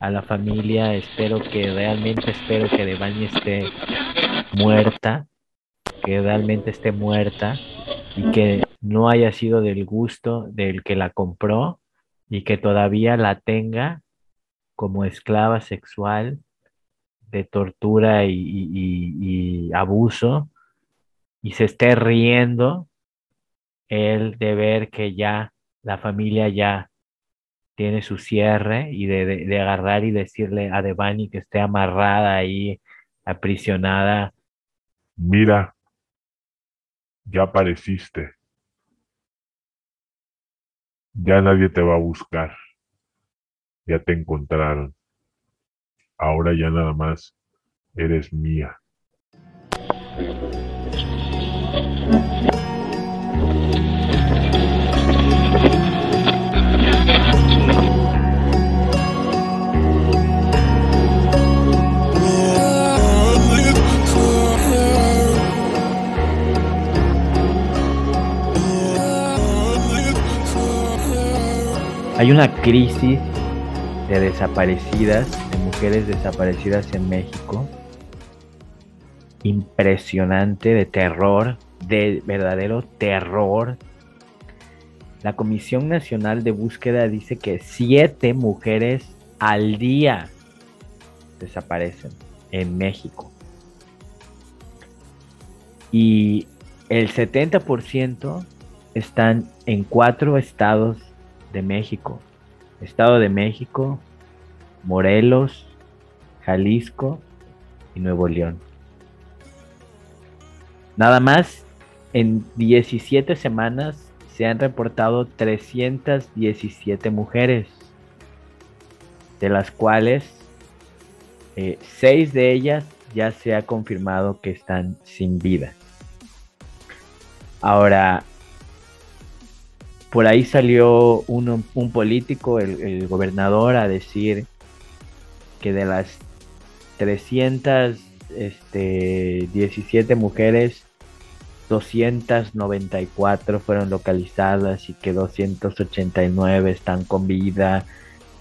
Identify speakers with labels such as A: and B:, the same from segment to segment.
A: a la familia, espero que realmente espero que Devani esté muerta, que realmente esté muerta y que no haya sido del gusto del que la compró y que todavía la tenga como esclava sexual de tortura y, y- y abuso y se esté riendo él de ver que ya la familia ya tiene su cierre y de, de- agarrar y decirle a Devani que esté amarrada ahí, aprisionada.
B: Mira, ya apareciste. Ya nadie te va a buscar. Ya te encontraron. Ahora ya nada más eres mía.
A: Hay una crisis de desaparecidas, de mujeres desaparecidas en México, impresionante, de terror, de verdadero terror. La Comisión Nacional de Búsqueda dice que siete mujeres al día desaparecen en México. Y el 70% están en cuatro estados de México. Estado de México, Morelos, Jalisco y Nuevo León. Nada más, en 17 semanas se han reportado 317 mujeres, de las cuales eh, seis de ellas ya se ha confirmado que están sin vida. Ahora, por ahí salió uno- un político, el, gobernador, a decir que de las 317 mujeres, 294 fueron localizadas y que 289 están con vida.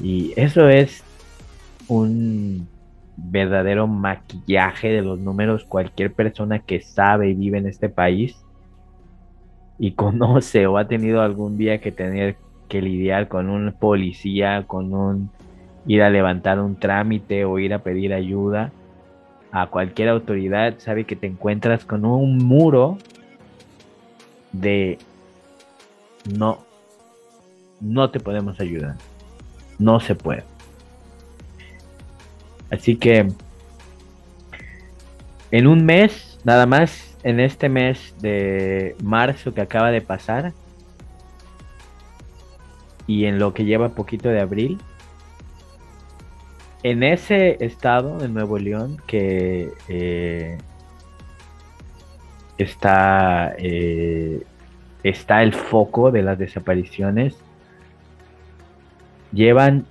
A: Y eso es un verdadero maquillaje de los números. Cualquier persona que sabe y vive en este país y conoce o ha tenido algún día que tener que lidiar con un policía, con un ir a levantar un trámite o ir a pedir ayuda a cualquier autoridad, sabe que te encuentras con un muro de no, no te podemos ayudar, no se puede. Así que en un mes, nada más, en este mes de marzo que acaba de pasar, y en lo que lleva poquito de abril, en ese estado de Nuevo León que eh, está, eh, está el foco de las desapariciones, llevan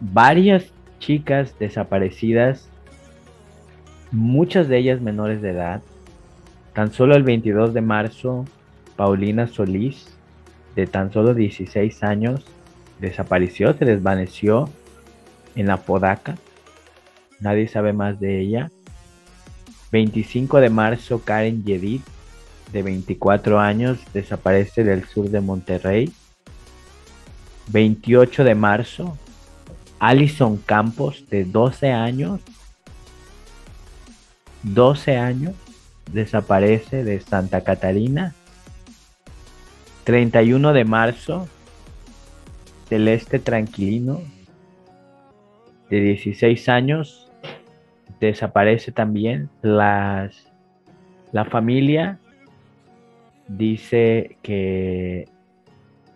A: varias chicas desaparecidas, muchas de ellas menores de edad. Tan solo el 22 de marzo, Paulina Solís, de tan solo 16 años, desapareció, se desvaneció en la Podaca. Nadie sabe más de ella. 25 de marzo, Karen Yedid, de 24 años, desaparece del sur de Monterrey. 28 de marzo, Alison Campos, de 12 años. 12 años, desaparece de Santa Catarina. 31 de marzo, Celeste Tranquilino, de 16 años, desaparece también. Las, la familia dice que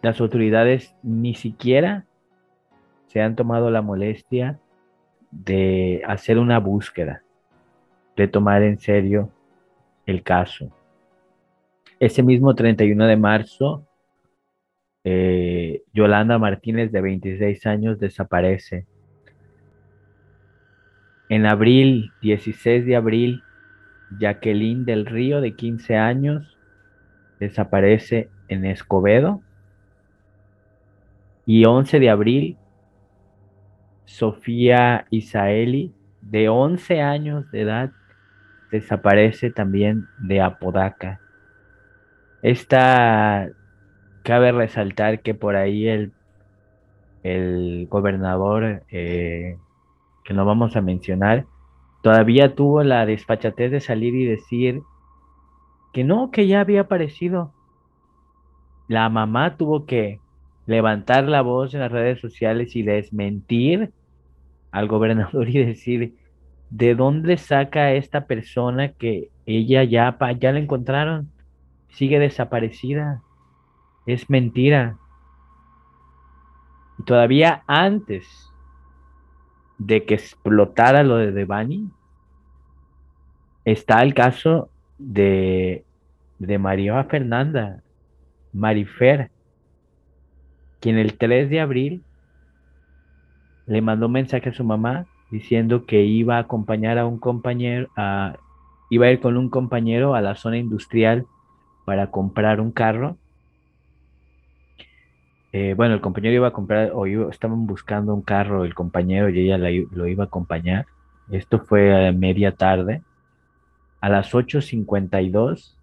A: las autoridades ni siquiera se han tomado la molestia de hacer una búsqueda, de tomar en serio el caso. Ese mismo 31 de marzo, eh, Yolanda Martínez, de 26 años, desaparece. En abril, 16 de abril, Jacqueline del Río, de 15 años, desaparece en Escobedo. Y 11 de abril, Sofía Isaeli, de 11 años de edad, desaparece también de Apodaca. Esta, cabe resaltar que por ahí el, el gobernador, eh, que no vamos a mencionar, todavía tuvo la despachatez de salir y decir que no, que ya había aparecido. La mamá tuvo que levantar la voz en las redes sociales y desmentir al gobernador y decir, ¿de dónde saca esta persona que ella ya, ya la encontraron? Sigue desaparecida. Es mentira. Y todavía antes de que explotara lo de Devani, está el caso de, de María Fernanda, Marifer, quien el 3 de abril le mandó un mensaje a su mamá diciendo que iba a acompañar a un compañero, a, iba a ir con un compañero a la zona industrial para comprar un carro. Eh, bueno, el compañero iba a comprar, o estaban buscando un carro, el compañero y ella lo iba a acompañar. Esto fue a media tarde. A las 8.52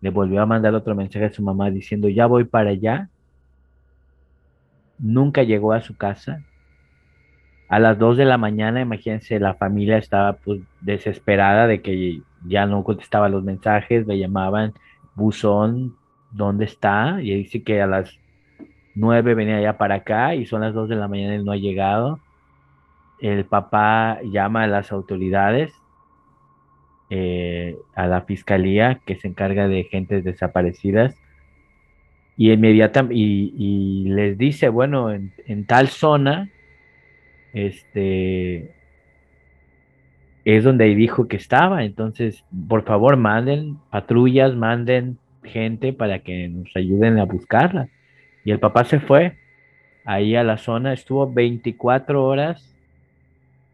A: le volvió a mandar otro mensaje a su mamá diciendo, ya voy para allá. Nunca llegó a su casa a las 2 de la mañana, imagínense, la familia estaba pues desesperada de que ya no contestaba los mensajes, le llamaban buzón, ¿dónde está? Y dice que a las 9 venía ya para acá y son las 2 de la mañana y no ha llegado. El papá llama a las autoridades, eh, a la fiscalía que se encarga de gentes desaparecidas y inmediatamente y, les dice, bueno, en, en tal zona este, es donde dijo que estaba. Entonces, por favor, manden patrullas, manden gente para que nos ayuden a buscarla. Y el papá se fue ahí a la zona, estuvo 24 horas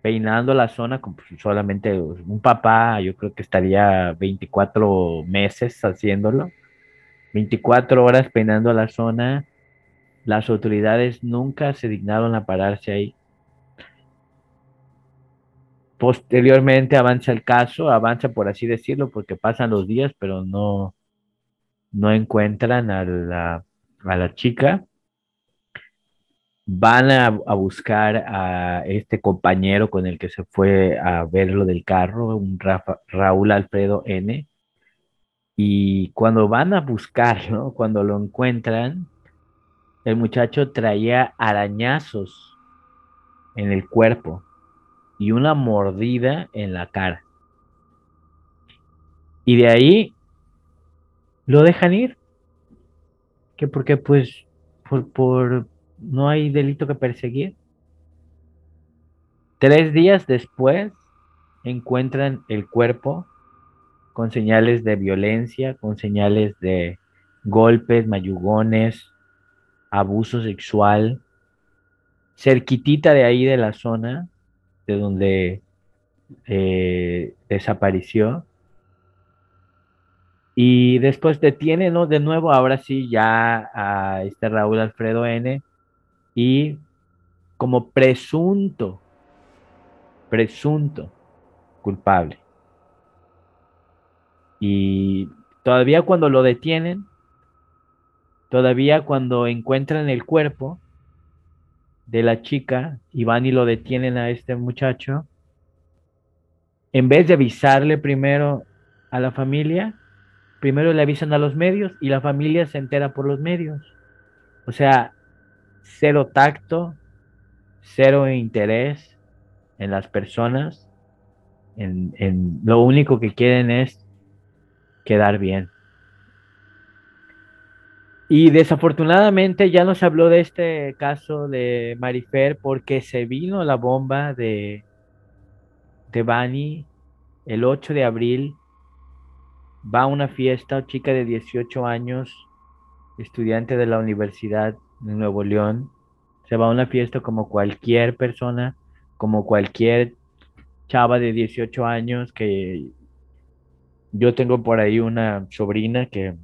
A: peinando la zona con pues, solamente un papá, yo creo que estaría 24 meses haciéndolo. 24 horas peinando la zona. Las autoridades nunca se dignaron a pararse ahí. Posteriormente avanza el caso, avanza por así decirlo, porque pasan los días, pero no, no encuentran a la, a la chica. Van a, buscar a este compañero con el que se fue a ver lo del carro, un Raúl Alfredo N. Y cuando van a buscarlo, cuando lo encuentran, el muchacho traía arañazos en el cuerpo y una mordida en la cara. Y de ahí lo dejan ir. Que porque pues por, por no hay delito que perseguir. Tres días después encuentran el cuerpo con señales de violencia, con señales de golpes, mayugones, abuso sexual, cerquitita de ahí de la zona de donde eh, desapareció. Y después detienen de nuevo, ahora sí, ya a este Raúl Alfredo N. Y como presunto, presunto culpable. Y todavía cuando lo detienen, todavía cuando encuentran el cuerpo, de la chica y van y lo detienen a este muchacho, en vez de avisarle primero a la familia, primero le avisan a los medios y la familia se entera por los medios. O sea, cero tacto, cero interés en las personas, en, en lo único que quieren es quedar bien. Y desafortunadamente ya nos habló de este caso de Marifer porque se vino la bomba de, de Bani el 8 de abril. Va a una fiesta, chica de 18 años, estudiante de la Universidad de Nuevo León. Se va a una fiesta como cualquier persona, como cualquier chava de 18 años que yo tengo por ahí una sobrina que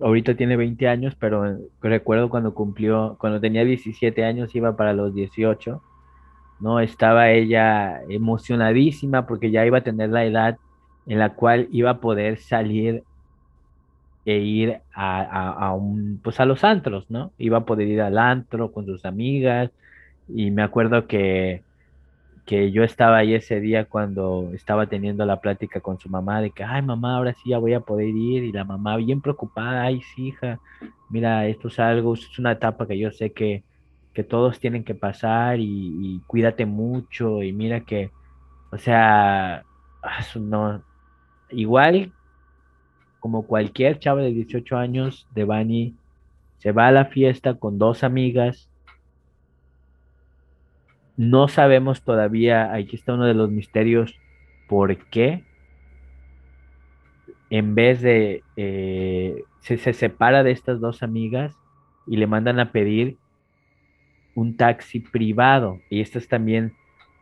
A: ahorita tiene 20 años, pero recuerdo cuando cumplió, cuando tenía 17 años, iba para los 18, ¿no? Estaba ella emocionadísima porque ya iba a tener la edad en la cual iba a poder salir e ir a, a, un, pues a los antros, ¿no? Iba a poder ir al antro con sus amigas y me acuerdo que que yo estaba ahí ese día cuando estaba teniendo la plática con su mamá de que, ay mamá, ahora sí ya voy a poder ir y la mamá bien preocupada, ay sí hija, mira, esto es algo, es una etapa que yo sé que, que todos tienen que pasar y, cuídate mucho y mira que, o sea, ah, no, igual como cualquier chavo de 18 años, Devani se va a la fiesta con dos amigas no sabemos todavía, aquí está uno de los misterios, por qué en vez de, eh, se, se separa de estas dos amigas y le mandan a pedir un taxi privado. Y esto es también,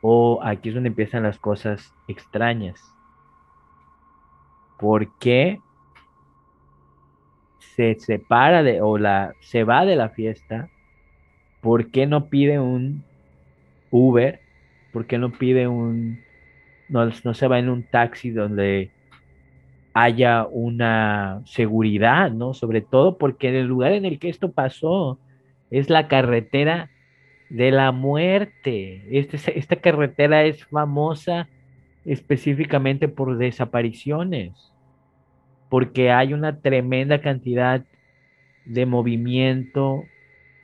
A: o aquí es donde empiezan las cosas extrañas. ¿Por qué se separa de, o la, se va de la fiesta? ¿Por qué no pide un Uber, ¿por qué no pide un, no, no se va en un taxi donde haya una seguridad, ¿no? Sobre todo porque el lugar en el que esto pasó es la carretera de la muerte. Este, esta carretera es famosa específicamente por desapariciones, porque hay una tremenda cantidad de movimiento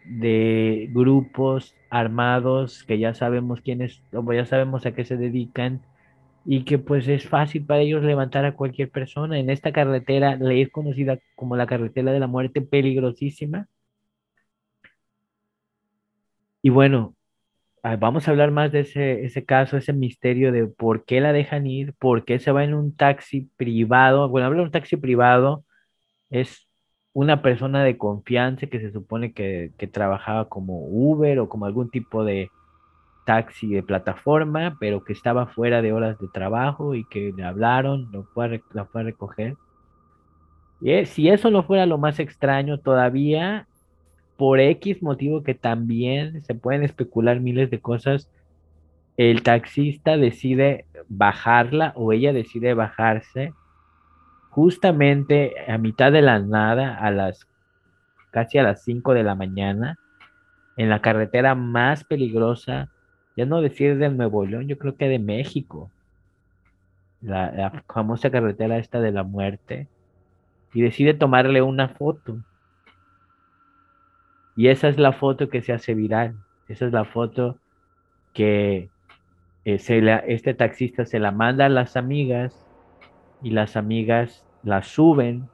A: de grupos armados que ya sabemos quiénes, o ya sabemos a qué se dedican y que pues es fácil para ellos levantar a cualquier persona. En esta carretera, la es conocida como la carretera de la muerte, peligrosísima. Y bueno, ah, vamos a hablar más de ese, ese caso, ese misterio de por qué la dejan ir, por qué se va en un taxi privado. Bueno, hablar de un taxi privado es una persona de confianza que se supone que, trabajaba como Uber o como algún tipo de taxi de plataforma, pero que estaba fuera de horas de trabajo y que le hablaron, lo fue la fue a recoger. Y si eso no fuera lo más extraño, todavía por X motivo que también se pueden especular miles de cosas, el taxista decide bajarla o ella decide bajarse justamente a mitad de la nada, a las casi a las 5 de la mañana, en la carretera más peligrosa, ya no decir de Nuevo León, yo creo que de México, la, la famosa carretera esta de la muerte, y decide tomarle una foto. Y esa es la foto que se hace viral, esa es la foto que eh, este taxista se la manda a las amigas y las amigas la suben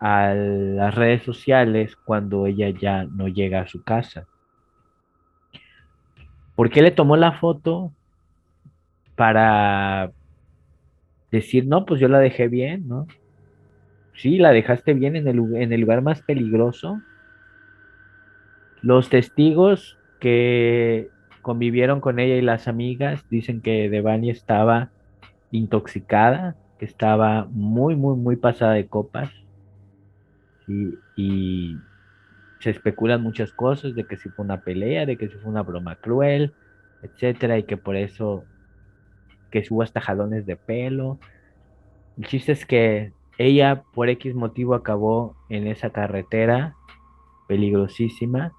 A: a las redes sociales cuando ella ya no llega a su casa. ¿Por qué le tomó la foto? Para decir, no, pues yo la dejé bien, ¿no? Sí, la dejaste bien en el, en el lugar más peligroso. Los testigos que convivieron con ella y las amigas dicen que Devani estaba intoxicada, que estaba muy, muy, muy pasada de copas. Y, se especulan muchas cosas de que si fue una pelea, de que si fue una broma cruel, etcétera, y que por eso que hubo hasta jalones de pelo. El chiste es que ella por X motivo acabó en esa carretera peligrosísima.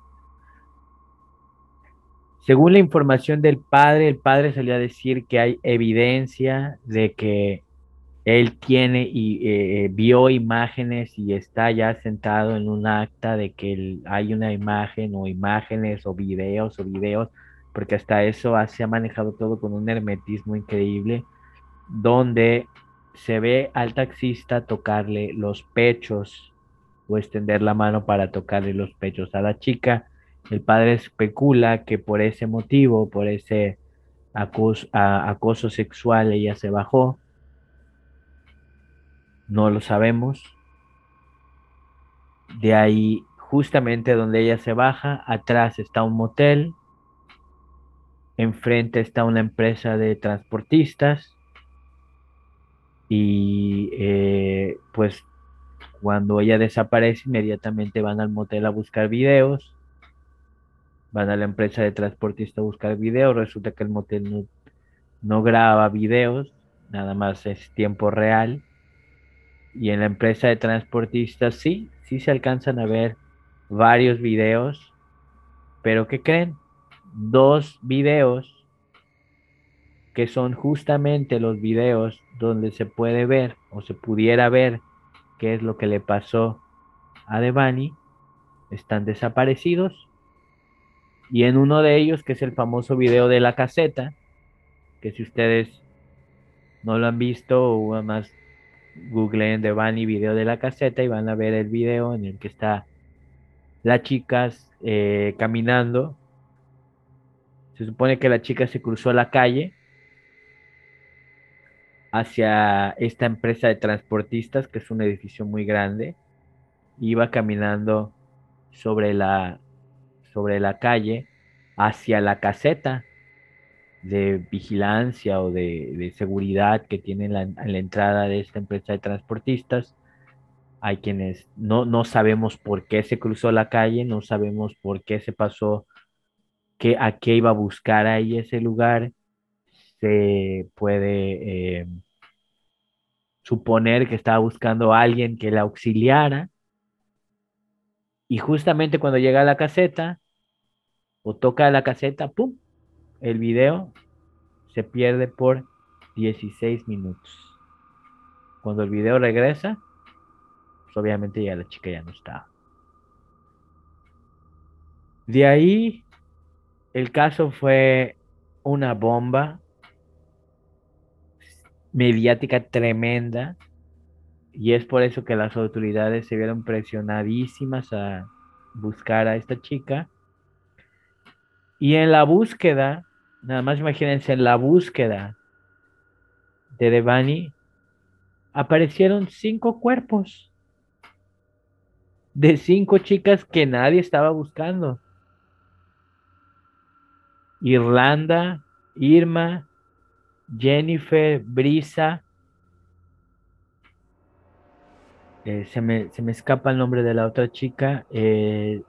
A: Según la información del padre, el padre salió a decir que hay evidencia de que él tiene y eh, vio imágenes y está ya sentado en un acta de que hay una imagen o imágenes o videos o videos, porque hasta eso se ha manejado todo con un hermetismo increíble, donde se ve al taxista tocarle los pechos o extender la mano para tocarle los pechos a la chica. El padre especula que por ese motivo, por ese acoso sexual, ella se bajó no lo sabemos. De ahí, justamente donde ella se baja, atrás está un motel, enfrente está una empresa de transportistas y eh, pues Cuando ella desaparece, inmediatamente van al motel a buscar videos. Van a la empresa de transportista a buscar videos. Resulta que el motel no, no graba videos, nada más es tiempo real. Y en la empresa de transportistas sí, sí se alcanzan a ver varios videos. Pero ¿qué creen? Dos videos que son justamente los videos donde se puede ver o se pudiera ver qué es lo que le pasó a Devani, están desaparecidos. Y en uno de ellos, que es el famoso video de la caseta, que si ustedes no lo han visto o además googleen Devani video de la caseta y van a ver el video en el que está la chica eh, caminando. Se supone que la chica se cruzó la calle hacia esta empresa de transportistas, que es un edificio muy grande. Iba caminando sobre la, sobre la calle hacia la caseta de vigilancia o de, seguridad que tiene la, la entrada de esta empresa de transportistas. Hay quienes no, no sabemos por qué se cruzó la calle, no sabemos por qué se pasó, qué, a qué iba a buscar ahí ese lugar se puede eh, suponer que estaba buscando a alguien que la auxiliara. Y justamente cuando llega a la caseta o toca la caseta, ¡pum! El video se pierde por 16 minutos. Cuando el video regresa, pues obviamente ya la chica ya no está. De ahí, el caso fue una bomba mediática tremenda y es por eso que las autoridades se vieron presionadísimas a buscar a esta chica. Y en la búsqueda, nada más imagínense, en la búsqueda de Devani, aparecieron cinco cuerpos de cinco chicas que nadie estaba buscando. Irlanda, Irma, Jennifer, Brisa. Eh, se, me, escapa el nombre de la otra chica. Eh,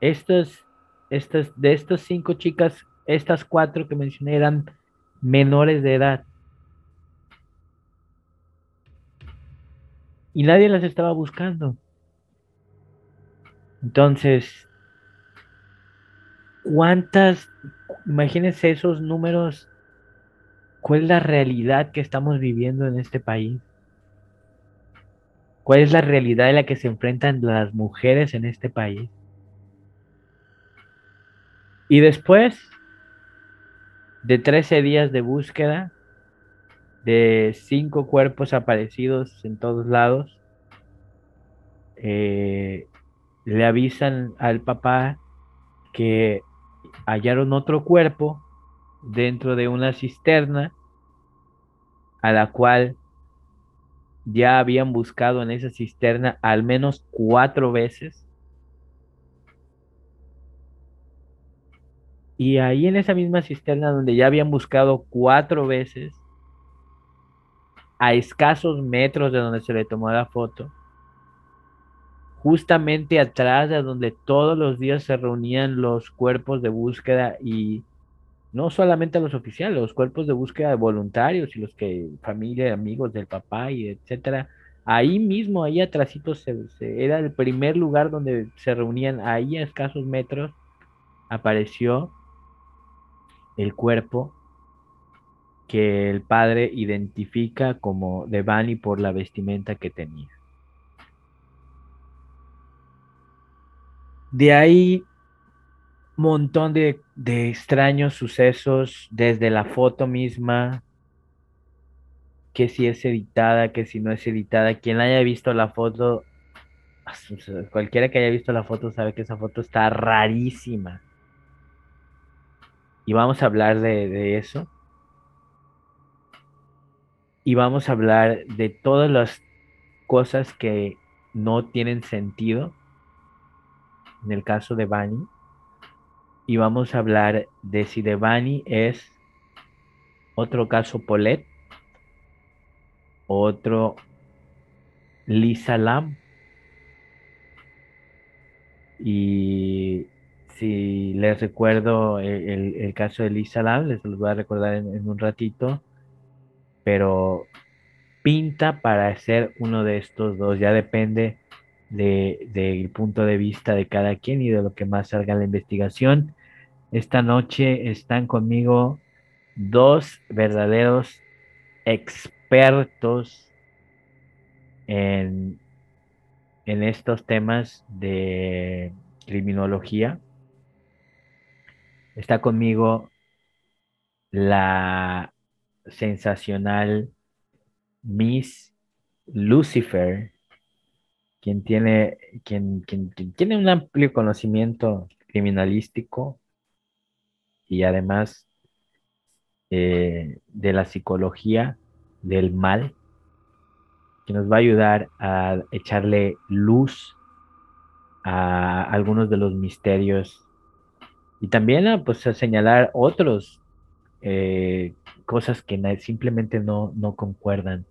A: estos, estos, de estas cinco chicas, estas cuatro que mencioné eran menores de edad. Y nadie las estaba buscando. Entonces, ¿cuántas? Imagínense esos números ¿Cuál es la realidad que estamos viviendo en este país? ¿Cuál es la realidad en la que se enfrentan las mujeres en este país? Y después de 13 días de búsqueda, de cinco cuerpos aparecidos en todos lados, eh, le avisan al papá que hallaron otro cuerpo dentro de una cisterna a la cual ya habían buscado en esa cisterna al menos cuatro veces. Y ahí en esa misma cisterna donde ya habían buscado cuatro veces, a escasos metros de donde se le tomó la foto, justamente atrás de donde todos los días se reunían los cuerpos de búsqueda y no solamente a los oficiales, los cuerpos de búsqueda de voluntarios y los que familia, amigos del papá y etcétera. Ahí mismo, ahí atrásito, era el primer lugar donde se reunían, ahí a escasos metros, apareció el cuerpo que el padre identifica como de Bani por la vestimenta que tenía. De ahí montón de, extraños sucesos desde la foto misma, que si es editada, que si no es editada. Quien haya visto la foto, cualquiera que haya visto la foto sabe que esa foto está rarísima. Y vamos a hablar de, de eso. Y vamos a hablar de todas las cosas que no tienen sentido. En el caso de Bani y vamos a hablar de si Devani es otro caso Polet, otro Lisa Lam. Y si les recuerdo el, caso de Lisa Lam, les lo voy a recordar en, un ratito, pero pinta para ser uno de estos dos, ya depende del punto de vista de cada quien y de lo que más salga en la investigación. Esta noche están conmigo dos verdaderos expertos en, en estos temas de criminología. Está conmigo la sensacional Miss Lucifer, quien tiene, quien, quien, tiene un amplio conocimiento criminalístico y además eh, de la psicología del mal, que nos va a ayudar a echarle luz a algunos de los misterios y también a, pues, a señalar otros eh, cosas que simplemente no, no concuerdan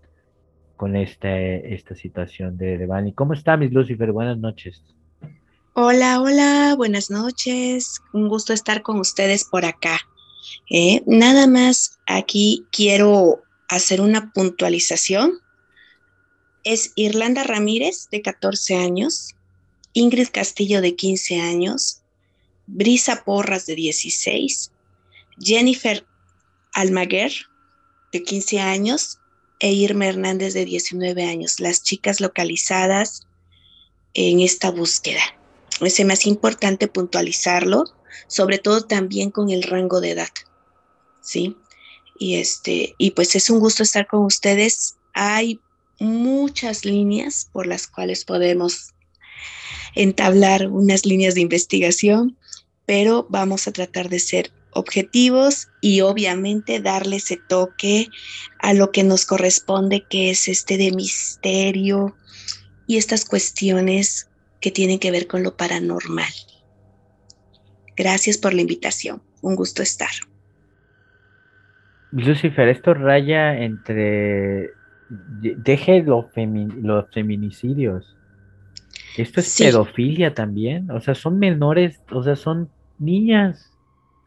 A: con este, esta situación de Devani. ¿Cómo está, Miss Lucifer? Buenas noches.
C: Hola, hola, buenas noches. Un gusto estar con ustedes por acá. ¿eh? nada más aquí quiero hacer una puntualización. Es Irlanda Ramírez, de 14 años, Ingrid Castillo, de 15 años, Brisa Porras, de 16, Jennifer Almaguer, de 15 años, e Irma Hernández de 19 años, las chicas localizadas en esta búsqueda. Es más importante puntualizarlo, sobre todo también con el rango de edad. ¿Sí? Y este y pues es un gusto estar con ustedes. Hay muchas líneas por las cuales podemos entablar unas líneas de investigación, pero vamos a tratar de ser objetivos y obviamente darle ese toque a lo que nos corresponde, que es este de misterio y estas cuestiones que tienen que ver con lo paranormal. Gracias por la invitación. Un gusto estar.
A: Lucifer, esto raya entre... Deje los feminicidios. Esto es pedofilia también. O sea, son menores, o sea, son niñas.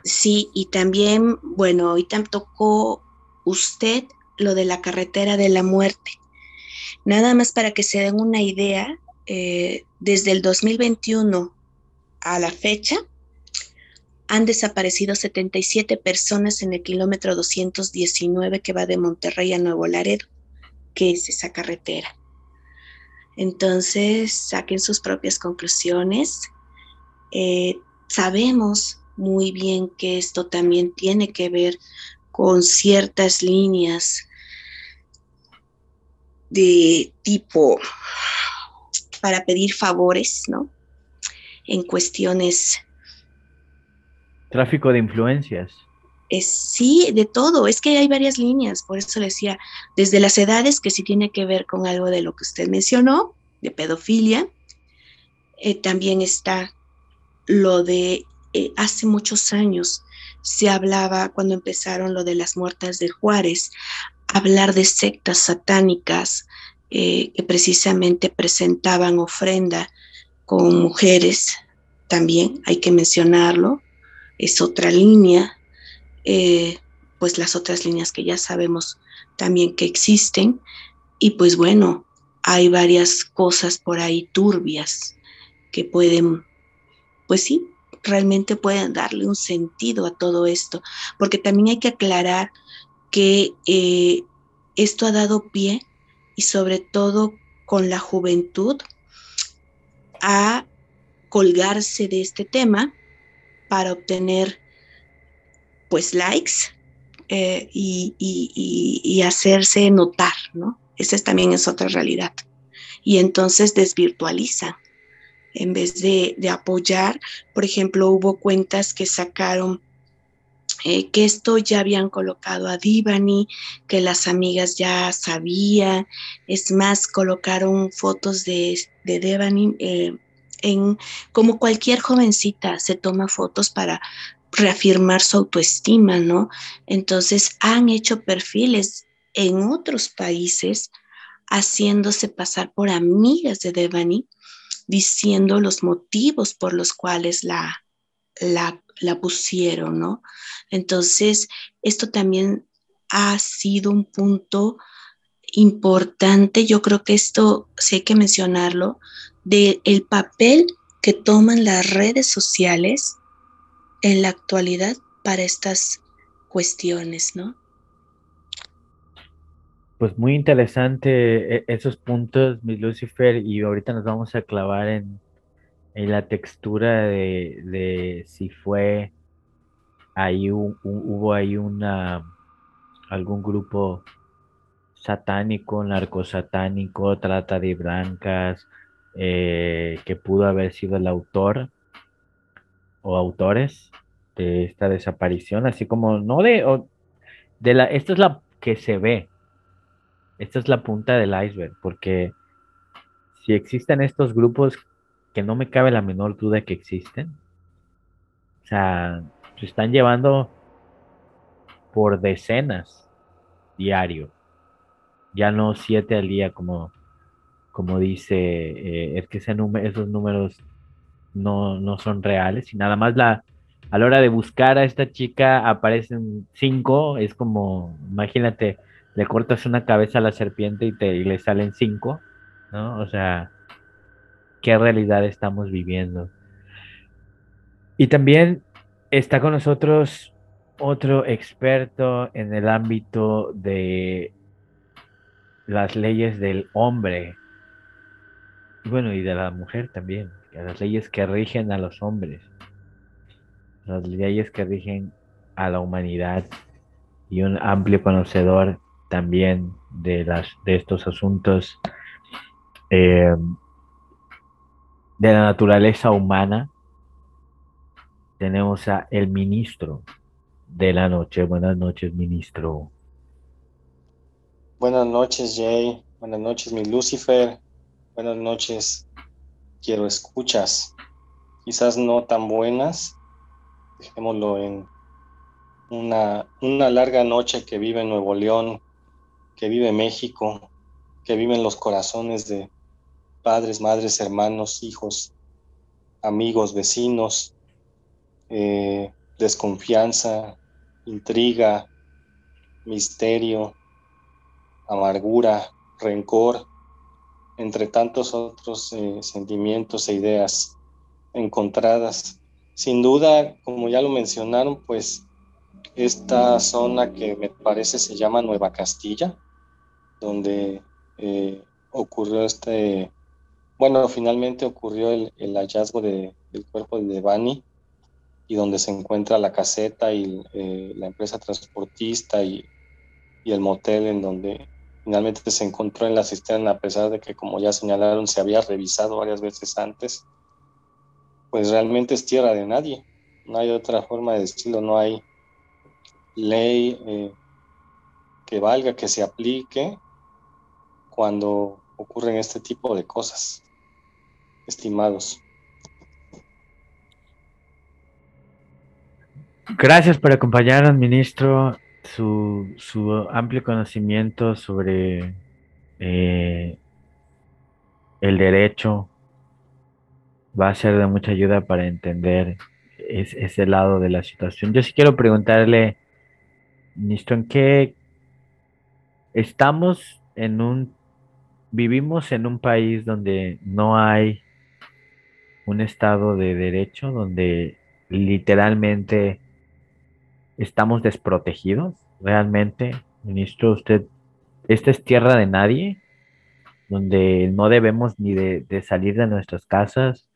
C: Sí, y también, bueno, ahorita tocó usted lo de la carretera de la muerte. Nada más para que se den una idea, eh, desde el 2021 a la fecha, han desaparecido 77 personas en el kilómetro 219 que va de Monterrey a Nuevo Laredo, que es esa carretera. Entonces, saquen sus propias conclusiones. Eh, sabemos muy bien que esto también tiene que ver con ciertas líneas de tipo para pedir favores, ¿no? En cuestiones...
A: Tráfico de influencias.
C: Es, sí, de todo. Es que hay varias líneas, por eso decía, desde las edades, que sí tiene que ver con algo de lo que usted mencionó, de pedofilia. Eh, también está lo de eh, hace muchos años se hablaba, cuando empezaron lo de las muertas de Juárez, hablar de sectas satánicas eh, que precisamente presentaban ofrenda con mujeres, también hay que mencionarlo, es otra línea, eh, pues las otras líneas que ya sabemos también que existen, y pues bueno, hay varias cosas por ahí turbias que pueden, pues sí, realmente pueden darle un sentido a todo esto, porque también hay que aclarar que eh, esto ha dado pie y sobre todo con la juventud a colgarse de este tema para obtener pues likes eh, y, hacerse notar, ¿no? Esa también es otra realidad. Y entonces desvirtualizan en vez de, apoyar. Por ejemplo, hubo cuentas que sacaron eh, que esto ya habían colocado a Divani, que las amigas ya sabían. Es más, colocaron fotos de, de Devani eh, en como cualquier jovencita se toma fotos para reafirmar su autoestima, ¿no? Entonces han hecho perfiles en otros países haciéndose pasar por amigas de Devani, diciendo los motivos por los cuales la, la, pusieron, ¿no? Entonces, esto también ha sido un punto importante, yo creo que esto sí hay que mencionarlo, del el papel que toman las redes sociales en la actualidad para estas cuestiones, ¿no?
A: Pues muy interesante e, esos puntos, mi Lucifer, y ahorita nos vamos a clavar en, la textura de, si fue ahí hubo ahí una algún grupo satánico, narcosatánico, trata de blancas, eh, que pudo haber sido el autor o autores de esta desaparición, así como no de, de la, esto es la que se ve, esta es la punta del iceberg, porque si existen estos grupos que no me cabe la menor duda que existen, o sea, se están llevando por decenas diario, ya no siete al día como, como dice, eh, es que esos números no, no son reales y nada más la, a la hora de buscar a esta chica aparecen cinco, es como, imagínate, le cortas una cabeza a la serpiente y, te, y le salen cinco, ¿no? O sea, ¿qué realidad estamos viviendo? Y también está con nosotros otro experto en el ámbito de las leyes del hombre, bueno, y de la mujer también, las leyes que rigen a los hombres las leyes que rigen a la humanidad y un amplio conocedor también de, las, de estos asuntos eh, de la naturaleza humana. Tenemos a el ministro de la noche. Buenas noches, ministro.
D: Buenas noches, Jay. Buenas noches, mi Lucifer. Buenas noches, quiero escuchas. Quizás no tan buenas, dejémoslo en una, una larga noche que vive Nuevo León, que vive México, que vive en los corazones de padres, madres, hermanos, hijos, amigos, vecinos, eh, desconfianza, intriga, misterio, amargura, rencor, entre tantos otros eh, sentimientos e ideas encontradas. Sin duda, como ya lo mencionaron, pues esta zona que me parece se llama Nueva Castilla, donde eh, ocurrió este, bueno, finalmente ocurrió el, hallazgo del cuerpo de Devani y donde se encuentra la caseta y eh, la empresa transportista y, y, el motel en donde finalmente se encontró en la cisterna, a pesar de que, como ya señalaron, se había revisado varias veces antes pues realmente es tierra de nadie. No hay otra forma de decirlo, no hay ley eh, que valga, que se aplique cuando ocurren este tipo de cosas, estimados.
A: Gracias por acompañarnos, ministro. Su, su amplio conocimiento sobre eh, el derecho, va a ser de mucha ayuda para entender ese lado de la situación. Yo sí quiero preguntarle, ministro, ¿en qué estamos en un, vivimos en un país donde no hay un estado de derecho, donde literalmente estamos desprotegidos? Realmente, ministro, usted, esta es tierra de nadie, donde no debemos ni de, de salir de nuestras casas,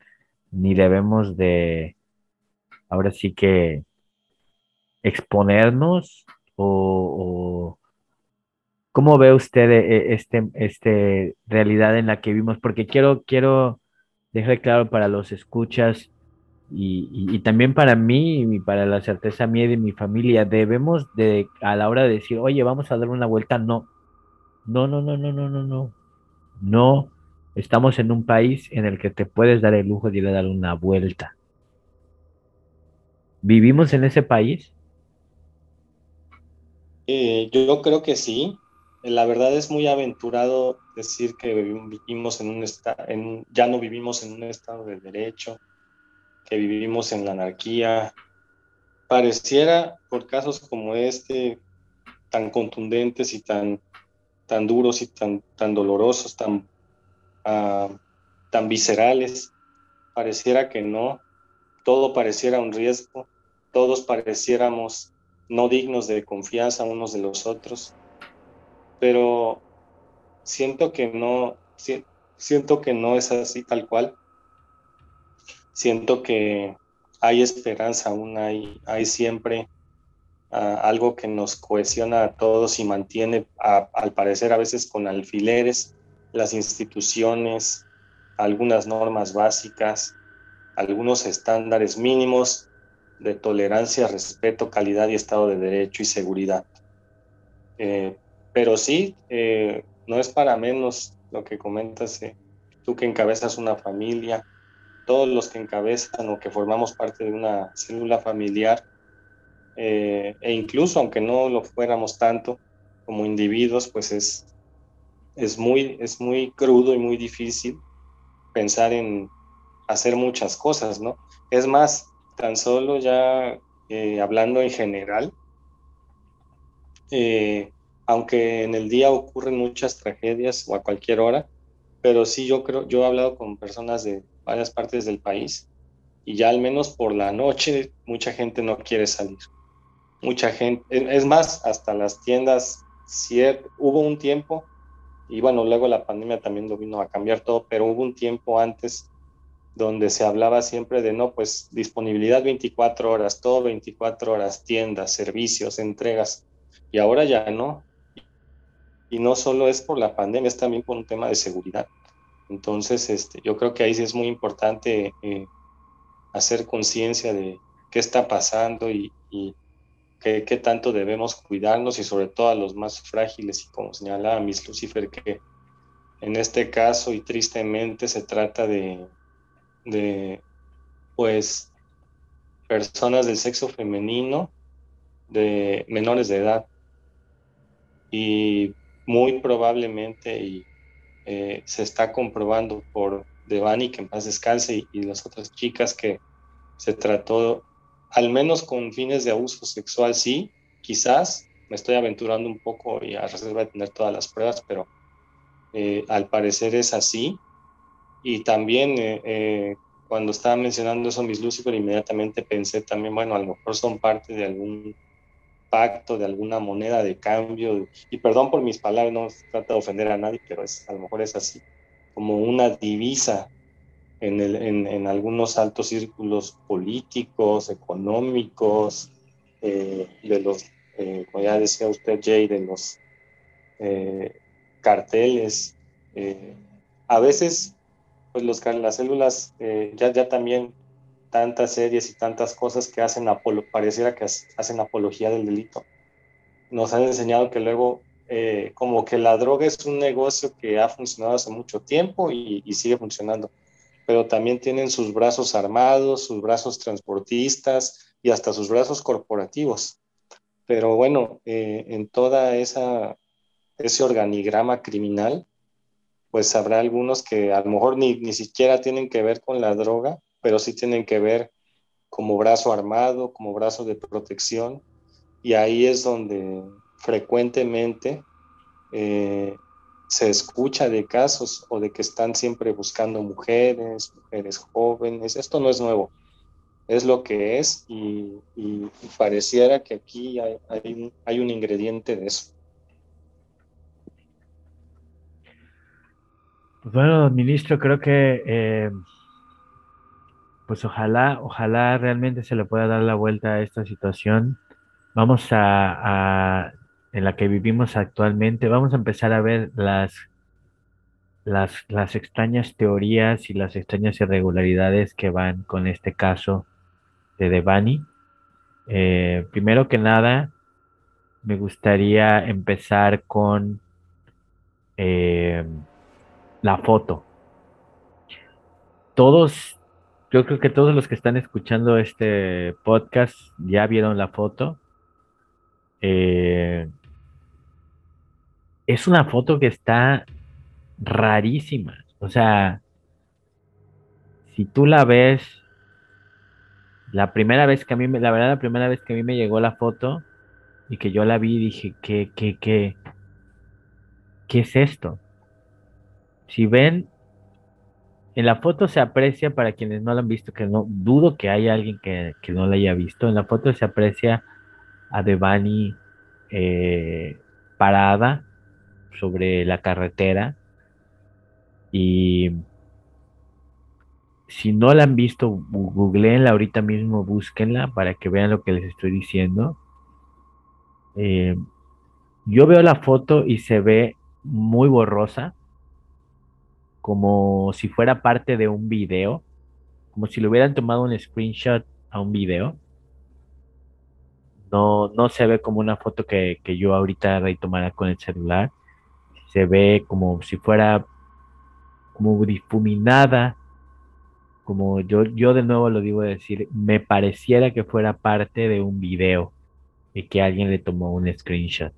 A: ni debemos de, ahora sí que, exponernos o, ¿Cómo ve usted eh, eh, este, este realidad en la que vivimos? Porque quiero, quiero dejar claro para los escuchas y, y, también para mí y para la certeza mía y de mi familia, debemos de, a la hora de decir, oye, vamos a dar una vuelta, no. No, no, no, no, no, no, no. No, estamos en un país en el que te puedes dar el lujo de ir a dar una vuelta. ¿Vivimos en ese país?
D: Eh, yo creo que sí la verdad es muy aventurado decir que vivimos en un ya no vivimos en un estado de derecho, que vivimos en la anarquía. Pareciera, por casos como este, tan contundentes y tan, tan duros y tan, tan dolorosos, tan, ah, tan viscerales, pareciera que no, todo pareciera un riesgo, todos pareciéramos no dignos de confianza unos de los otros, pero siento que no, siento que no es así tal cual. Siento que hay esperanza aún, hay, hay siempre ah, algo que nos cohesiona a todos y mantiene, al parecer a veces con alfileres, las instituciones, algunas normas básicas, algunos estándares mínimos de tolerancia, respeto, calidad y estado de derecho y seguridad. Eh, pero sí, eh, no es para menos lo que comentas, eh, tú que encabezas una familia, todos los que encabezan o que formamos parte de una célula familiar, e incluso aunque no lo fuéramos tanto como individuos, pues es, es, muy, es muy crudo y muy difícil pensar en hacer muchas cosas, ¿no? Es más, tan solo ya eh, hablando en general, eh, aunque en el día ocurren muchas tragedias o a cualquier hora, pero sí yo creo, yo he hablado con personas de varias partes del país y ya al menos por la noche mucha gente no quiere salir. Mucha gente, es más, hasta las tiendas, hubo un tiempo, y bueno, luego la pandemia también lo vino a cambiar todo, pero hubo un tiempo antes donde se hablaba siempre de, no, pues disponibilidad 24 horas, todo 24 horas, tiendas, servicios, entregas, y ahora ya no. Y no solo es por la pandemia, es también por un tema de seguridad. Entonces, este, yo creo que ahí sí es muy importante eh, hacer conciencia de qué está pasando y, qué, tanto debemos cuidarnos y sobre todo a los más frágiles y como señalaba Miss Lucifer, que en este caso y tristemente se trata de, de pues personas del sexo femenino de menores de edad y muy probablemente y eh, se está comprobando por Devani que en paz descanse y, las otras chicas que se trató al menos con fines de abuso sexual sí quizás me estoy aventurando un poco y a reserva de tener todas las pruebas pero eh, al parecer es así. Y también eh, eh, cuando estaba mencionando eso mis Lucifer, inmediatamente pensé también, bueno, a lo mejor son parte de algún pacto, de alguna moneda de cambio, y perdón por mis palabras, no trata de ofender a nadie, pero es, a lo mejor es así, como una divisa en, el, en, algunos altos círculos políticos, económicos, eh, de los, como ya decía usted, Jay, de los carteles. a veces pues los, las células eh, ya, ya también tantas series y tantas cosas que hacen, pareciera que hacen apología del delito. Nos han enseñado que luego eh, como que la droga es un negocio que ha funcionado hace mucho tiempo y, sigue funcionando, pero también tienen sus brazos armados, sus brazos transportistas y hasta sus brazos corporativos. Pero bueno, eh, en toda esa ese organigrama criminal, pues habrá algunos que a lo mejor ni, ni siquiera tienen que ver con la droga, pero sí tienen que ver como brazo armado, como brazo de protección, y ahí es donde frecuentemente eh, se escucha de casos o de que están siempre buscando mujeres, mujeres jóvenes. Esto no es nuevo, es lo que es y, pareciera que aquí hay, hay un ingrediente de eso.
A: Pues bueno, ministro, creo que eh, pues ojalá, ojalá realmente se le pueda dar la vuelta a esta situación. Vamos a, en la que vivimos actualmente, vamos a empezar a ver las, las, las extrañas teorías y las extrañas irregularidades que van con este caso de Devani. Eh, primero que nada, me gustaría empezar con eh, la foto. Todos, yo creo que todos los que están escuchando este podcast ya vieron la foto. Eh, es una foto que está rarísima. O sea, si tú la ves, la primera vez que a mí, la verdad, la primera vez que a mí me llegó la foto y que yo la vi, dije, ¿qué, qué, qué, qué es esto? Si ven, en la foto se aprecia, para quienes no la han visto, que no dudo que haya alguien que, no la haya visto, en la foto se aprecia a Devani eh, parada sobre la carretera y si no la han visto, googleenla ahorita mismo, búsquenla para que vean lo que les estoy diciendo. Eh, yo veo la foto y se ve muy borrosa, como si fuera parte de un video, como si le hubieran tomado un screenshot a un video. No, no se ve como una foto que, que yo ahorita retomara con el celular. Se ve como si fuera como difuminada, como yo, yo de nuevo lo digo decir, me pareciera que fuera parte de un video y que alguien le tomó un screenshot.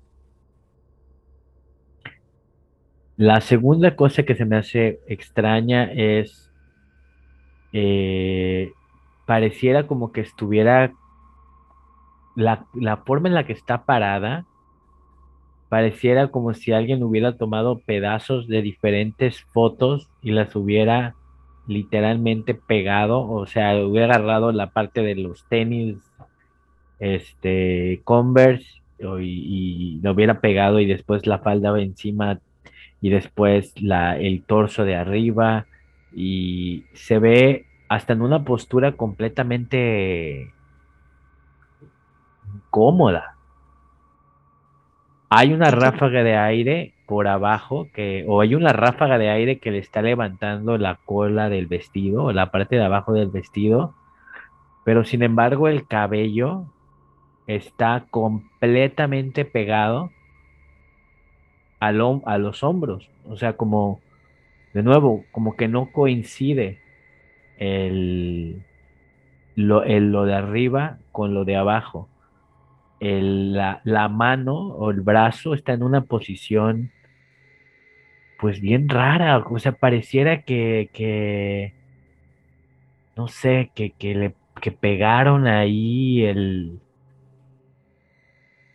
A: La segunda cosa que se me hace extraña es, eh, pareciera como que estuviera, la, la forma en la que está parada, pareciera como si alguien hubiera tomado pedazos de diferentes fotos y las hubiera literalmente pegado, o sea, hubiera agarrado la parte de los tenis, este, Converse, y, lo hubiera pegado y después la falda encima y después la, el torso de arriba y se ve hasta en una postura completamente cómoda. Hay una ráfaga de aire por abajo que, o hay una ráfaga de aire que le está levantando la cola del vestido, o la parte de abajo del vestido, pero sin embargo el cabello está completamente pegado a los hombros, o sea, como, de nuevo, como que no coincide el, lo, el, lo de arriba con lo de abajo. La, mano o el brazo está en una posición pues bien rara, o sea, pareciera que, que no sé, que, que le que pegaron ahí el...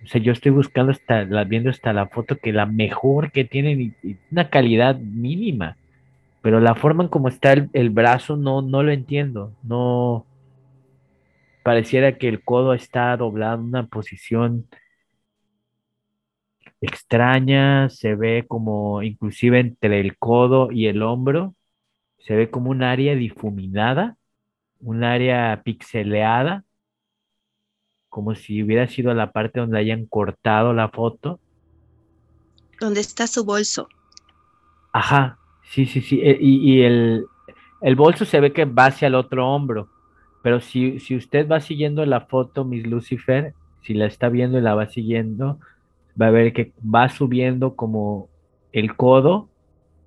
A: O sea, yo estoy buscando hasta, viendo hasta la foto que la mejor que tienen, una calidad mínima, pero la forma en como está el, el brazo no, no lo entiendo, no, pareciera que el codo está doblado en una posición extraña, se ve como inclusive entre el codo y el hombro, se ve como un área difuminada, un área pixeleada, como si hubiera sido la parte donde hayan cortado la foto.
C: Donde está su bolso.
A: Ajá, sí, sí, sí. E, y, y el, el bolso se ve que va hacia el otro hombro. Pero si, si usted va siguiendo la foto, Miss Lucifer, si la está viendo y la va siguiendo, va a ver que va subiendo como el codo,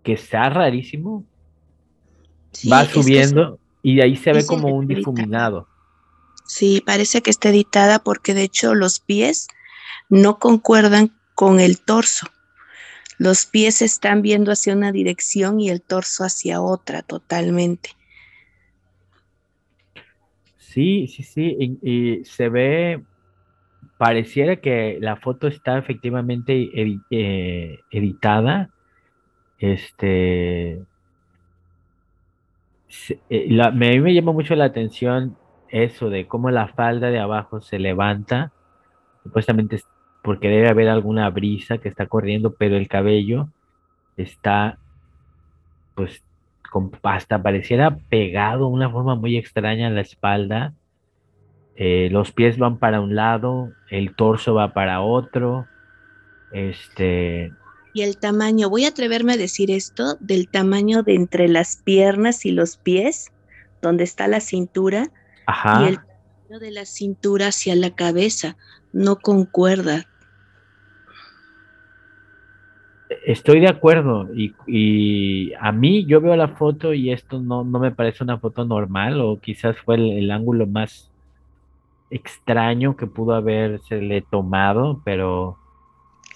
A: que está rarísimo. va subiendo y ahí se ve como un difuminado.
C: Sí, parece que está editada porque de hecho los pies no concuerdan con el torso. Los pies están viendo hacia una dirección y el torso hacia otra totalmente.
A: Sí, sí, sí, y, se ve, pareciera que la foto está efectivamente eh, editada. Este, eh, a mí me llama mucho la atención eso de cómo la falda de abajo se levanta, supuestamente porque debe haber alguna brisa que está corriendo, pero el cabello está pues con pasta, pareciera pegado una forma muy extraña en la espalda. Eh, los pies van para un lado, el torso va para otro. Este.
C: Y el tamaño, voy a atreverme a decir esto, del tamaño de entre las piernas y los pies, donde está la cintura,
A: Ajá.
C: y el tamaño de la cintura hacia la cabeza, no concuerda.
A: Estoy de acuerdo y, a mí yo veo la foto y esto no, me parece una foto normal o quizás fue el, ángulo más extraño que pudo haberse le tomado, pero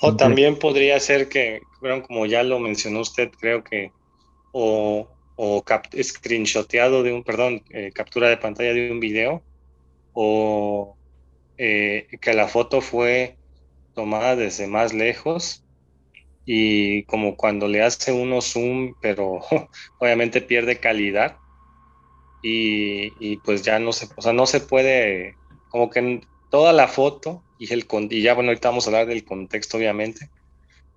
D: O también podría ser que, bueno, como ya lo mencionó usted, creo que, o, o screenshoteado de un, perdón, eh, captura de pantalla de un video, o eh, que la foto fue tomada desde más lejos y como cuando le hace uno zoom, pero obviamente pierde calidad y, y, pues ya no se, o sea, no se puede, como que toda la foto y, el, y ya bueno, ahorita vamos a hablar del contexto obviamente,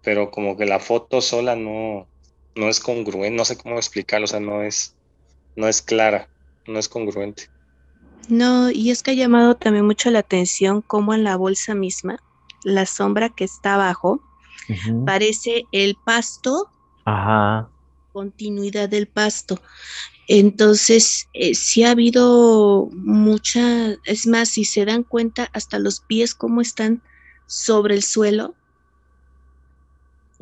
D: pero como que la foto sola no, no es congruente, no sé cómo explicarlo, o sea, no es, no es clara, no es congruente.
C: No, y es que ha llamado también mucho la atención cómo en la bolsa misma, la sombra que está abajo, parece el pasto,
A: Ajá.
C: continuidad del pasto. Entonces, eh, sí ha habido mucha, es más, si se dan cuenta, hasta los pies cómo están sobre el suelo,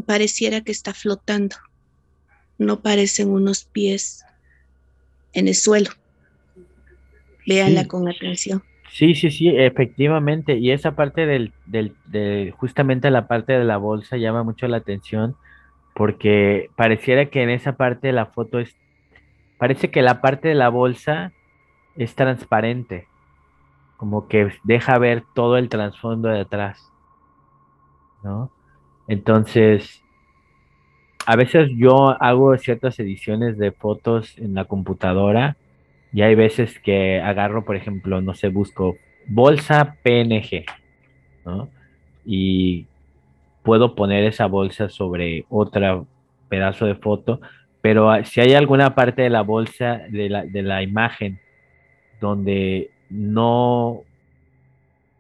C: pareciera que está flotando. No parecen unos pies en el suelo. Véanla con atención.
A: Sí, sí, sí, efectivamente. Y esa parte del, del, de, justamente la parte de la bolsa llama mucho la atención porque pareciera que en esa parte de la foto es, parece que la parte de la bolsa es transparente, como que deja ver todo el trasfondo de atrás, ¿no? Entonces, a veces yo hago ciertas ediciones de fotos en la computadora y hay veces que agarro, por ejemplo, no sé, busco bolsa PNG, ¿no? Y puedo poner esa bolsa sobre otro pedazo de foto, pero si hay alguna parte de la bolsa, de la, de la imagen, donde no,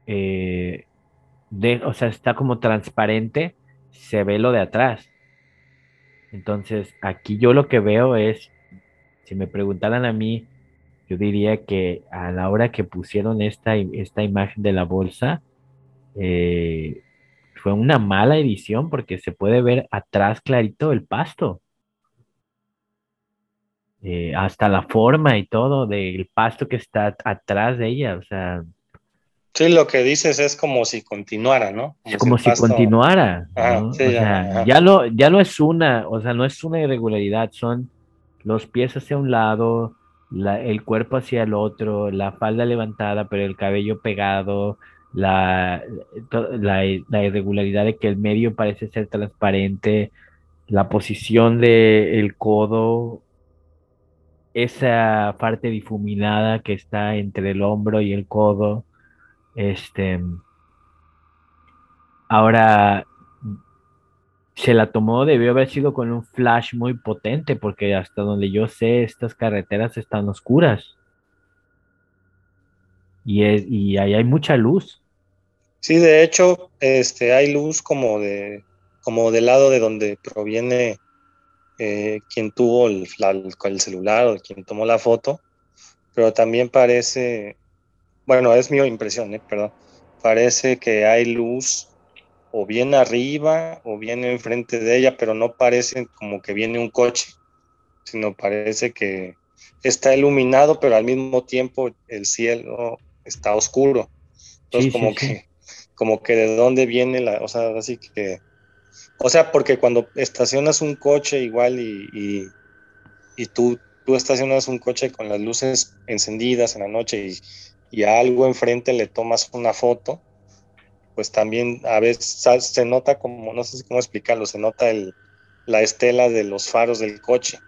A: eh, de, o sea, está como transparente, se ve lo de atrás. Entonces, aquí yo lo que veo es, si me preguntaran a mí, yo diría que a la hora que pusieron esta, esta imagen de la bolsa, eh, fue una mala edición porque se puede ver atrás clarito el pasto. Eh, hasta la forma y todo del pasto que está atrás de ella, o sea.
D: Sí, lo que dices es como si continuara, ¿no?
A: Como, como si, pasto... continuara. ¿no? sí, o sea, ya, no, ya no es una, o sea, no es una irregularidad, son los pies hacia un lado, la, el cuerpo hacia el otro, la falda levantada, pero el cabello pegado, la, la, la, irregularidad de que el medio parece ser transparente, la posición del el codo, esa parte difuminada que está entre el hombro y el codo. Este. Ahora, se la tomó, debió haber sido con un flash muy potente, porque hasta donde yo sé, estas carreteras están oscuras. Y, es, y ahí hay mucha luz.
D: Sí, de hecho, este, hay luz como de, como del lado de donde proviene eh, quien tuvo el, la, el, celular o quien tomó la foto, pero también parece, bueno, es mi impresión, eh, perdón, parece que hay luz o bien arriba o bien enfrente de ella, pero no parece como que viene un coche, sino parece que está iluminado, pero al mismo tiempo el cielo está oscuro. Entonces, sí, como sí, que, sí. como que de dónde viene la, o sea, así que, o sea, porque cuando estacionas un coche igual y, y, y tú, tú estacionas un coche con las luces encendidas en la noche y, y a algo enfrente le tomas una foto, pues también a veces se nota como, no sé cómo explicarlo, se nota el, la estela de los faros del coche,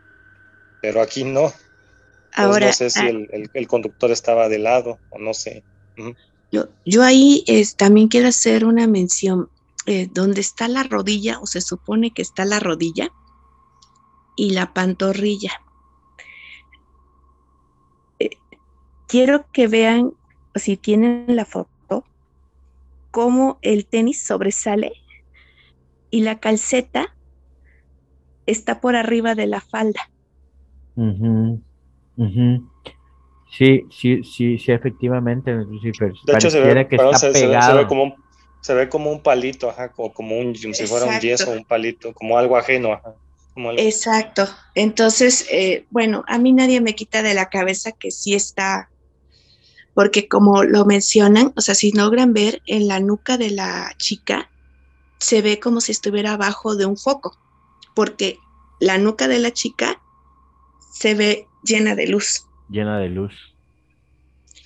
D: pero aquí no. Ahora, no sé si el, el, el, conductor estaba de lado o no sé. Uh -huh.
C: yo, yo, ahí es, también quiero hacer una mención. Eh, donde está la rodilla, o se supone que está la rodilla, y la pantorrilla. Eh, quiero que vean, si tienen la foto, cómo el tenis sobresale y la calceta está por arriba de la falda.
A: Uh -huh. Uh -huh. Sí, sí, sí, sí, efectivamente, Lucifer.
D: De hecho, se ve, que está se, pegado. Se, ve como un, se ve como un palito, ajá, como, como un, como si fuera un yeso, un palito, como algo ajeno, ajá. Como algo.
C: Exacto. Entonces, eh, bueno, a mí nadie me quita de la cabeza que sí está porque como lo mencionan, o sea, si logran ver en la nuca de la chica, se ve como si estuviera abajo de un foco, porque la nuca de la chica se ve llena de luz.
A: Llena de luz.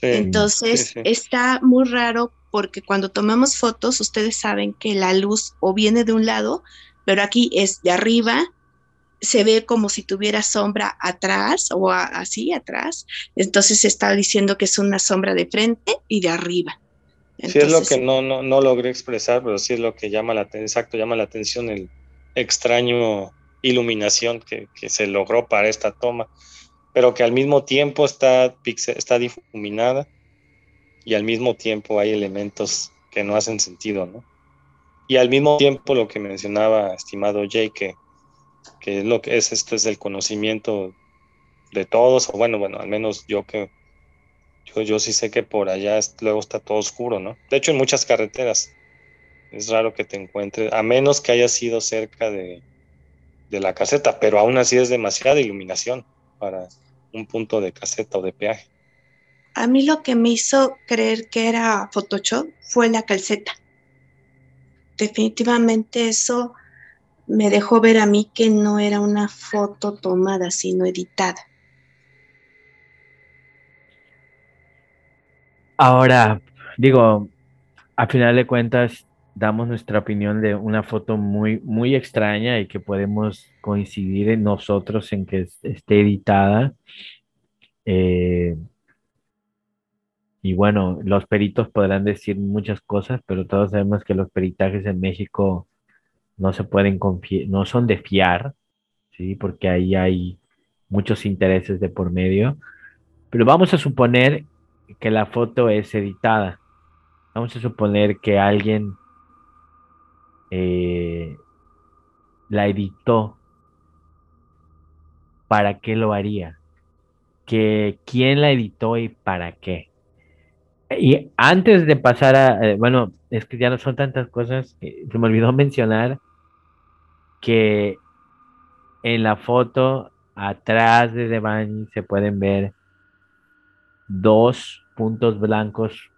C: Entonces está muy raro porque cuando tomamos fotos, ustedes saben que la luz o viene de un lado, pero aquí es de arriba, se ve como si tuviera sombra atrás o así atrás. Entonces se está diciendo que es una sombra de frente y de arriba.
D: sí, es lo que no, no, no logré expresar, pero sí es lo que llama la atención, exacto, llama la atención el extraño iluminación que, que se logró para esta toma pero que al mismo tiempo está, está difuminada y al mismo tiempo hay elementos que no hacen sentido, ¿no? Y al mismo tiempo lo que mencionaba, estimado Jay, que, que lo que es esto es el conocimiento de todos, o bueno, bueno, al menos yo que yo, yo sí sé que por allá luego está todo oscuro, ¿no? De hecho, en muchas carreteras es raro que te encuentres, a menos que haya sido cerca de, de la caseta, pero aún así es demasiada iluminación para, un punto de caseta o de peaje.
C: A mí lo que me hizo creer que era Photoshop fue la calceta. Definitivamente eso me dejó ver a mí que no era una foto tomada, sino editada.
A: Ahora, digo, a final de cuentas, damos nuestra opinión de una foto muy, muy extraña y que podemos coincidir en nosotros en que esté editada. Eh, y bueno, los peritos podrán decir muchas cosas, pero todos sabemos que los peritajes en México no se pueden confiar, no son de fiar, ¿sí? Porque ahí hay muchos intereses de por medio. Pero vamos a suponer que la foto es editada. Vamos a suponer que alguien eh, la editó, ¿para qué lo haría? Que quién la editó y para qué. Y antes de pasar a, eh, bueno, es que ya no son tantas cosas, se me olvidó mencionar que en la foto atrás de Devani se pueden ver dos puntos blancos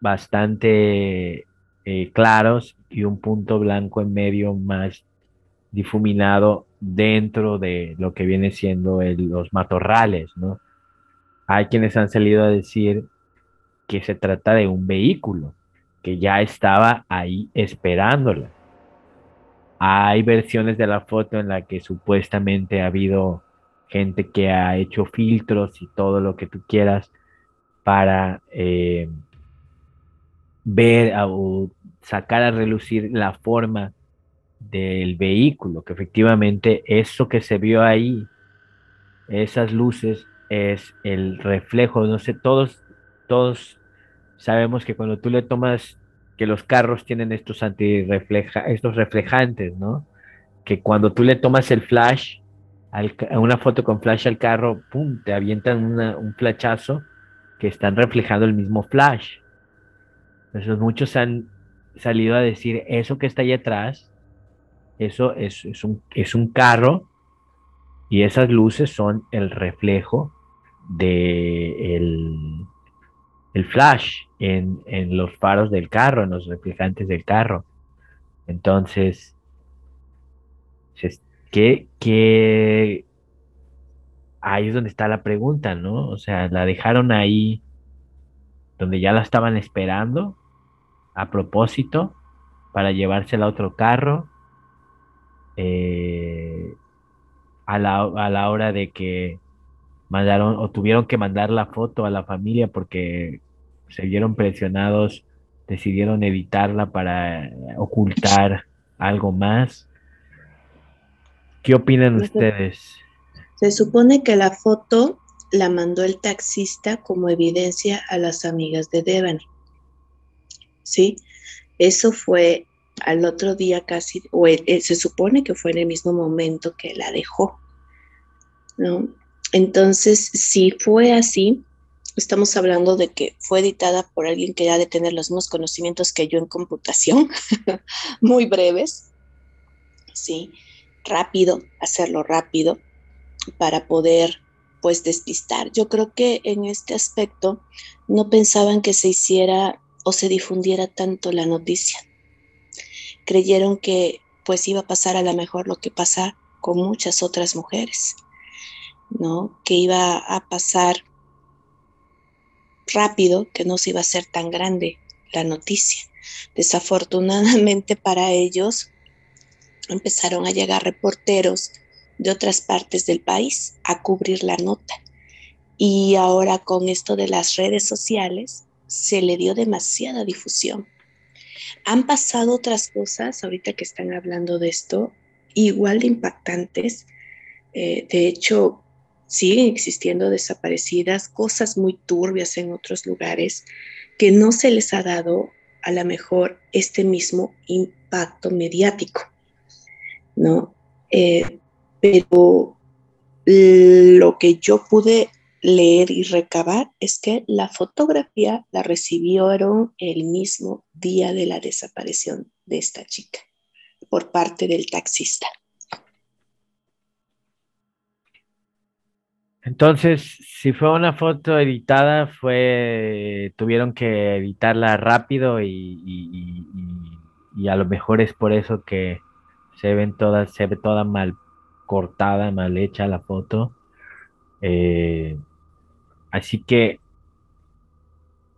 A: bastante eh, claros y un punto blanco en medio más difuminado dentro de lo que viene siendo los matorrales. Hay quienes han salido a decir que se trata de un vehículo que ya estaba ahí esperándola. Hay versiones de la foto en la que supuestamente ha habido gente que ha hecho filtros y todo lo que tú quieras para eh, ver o sacar a relucir la forma del vehículo, que efectivamente eso que se vio ahí, esas luces, es el reflejo, no sé, todos, todos sabemos que cuando tú le tomas, que los carros tienen estos estos reflejantes, ¿no? Que cuando tú le tomas el flash, una foto con flash al carro, ¡pum!, te avientan un flachazo que están reflejando el mismo flash. Entonces muchos han salido a decir, eso que está ahí atrás, eso es, un, es un carro y esas luces son el reflejo de el, flash en, los faros del carro, en los reflejantes del carro. Entonces, ¿qué, qué? ahí es donde está la pregunta, ¿no? O sea, la dejaron ahí donde ya la estaban esperando a propósito para llevársela a otro carro eh, a, la, a la hora de que mandaron o tuvieron que mandar la foto a la familia porque se vieron presionados, decidieron editarla para ocultar algo más. ¿Qué opinan ustedes?
C: Se supone que la foto la mandó el taxista como evidencia a las amigas de Devani. ¿sí? Eso fue al otro día casi, o e, e, se supone que fue en el mismo momento que la dejó, ¿no? Entonces, si fue así, estamos hablando de que fue editada por alguien que ya de tener los mismos conocimientos que yo en computación, muy breves, sí, rápido, hacerlo rápido para poder pues despistar. Yo creo que en este aspecto no pensaban que se hiciera o se difundiera tanto la noticia. creyeron que pues iba a pasar a lo mejor lo que pasa con muchas otras mujeres, ¿no? Que iba a pasar rápido, que no se iba a ser tan grande la noticia. Desafortunadamente para ellos empezaron a llegar reporteros de otras partes del país a cubrir la nota. Y ahora con esto de las redes sociales se le dio demasiada difusión. Han pasado otras cosas, ahorita que están hablando de esto, igual de impactantes. Eh, de hecho, siguen existiendo desaparecidas, cosas muy turbias en otros lugares que no se les ha dado a lo mejor este mismo impacto mediático, ¿no? Eh, pero lo que yo pude leer y recabar es que la fotografía la recibieron el mismo día de la desaparición de esta chica por parte del taxista.
A: Entonces, si fue una foto editada, fue tuvieron que editarla rápido y, y, a lo mejor es por eso que se ven todas, se ve toda mal cortada, mal hecha la foto. Eh, así que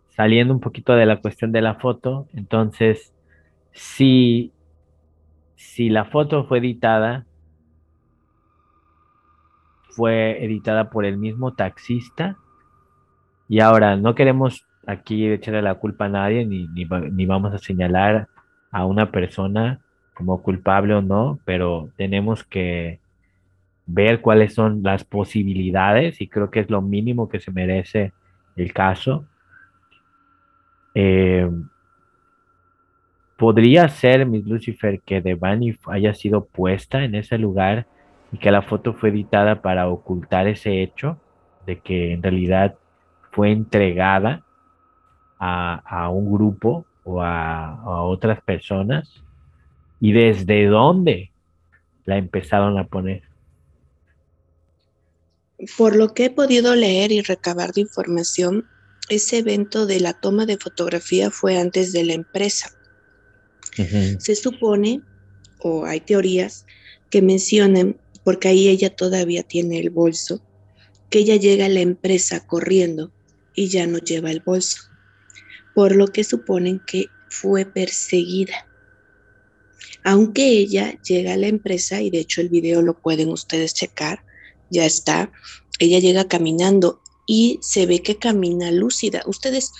A: saliendo un poquito de la cuestión de la foto, entonces, si, si la foto fue editada, fue editada por el mismo taxista. Y ahora, no queremos aquí echarle la culpa a nadie, ni, ni, vamos a señalar a una persona como culpable o no, pero tenemos que ver cuáles son las posibilidades y creo que es lo mínimo que se merece el caso. Eh, podría ser, Miss Lucifer, que Devani haya sido puesta en ese lugar y que la foto fue editada para ocultar ese hecho de que en realidad fue entregada a, un grupo o a, a otras personas y desde dónde la empezaron a poner.
C: Por lo que he podido leer y recabar de información, ese evento de la toma de fotografía fue antes de la empresa. Se supone, o hay teorías que mencionan, porque ahí ella todavía tiene el bolso, que ella llega a la empresa corriendo y ya no lleva el bolso, por lo que suponen que fue perseguida. Aunque ella llega a la empresa, y de hecho el video lo pueden ustedes checar, ya está, ella llega caminando y se ve que camina lúcida. Ustedes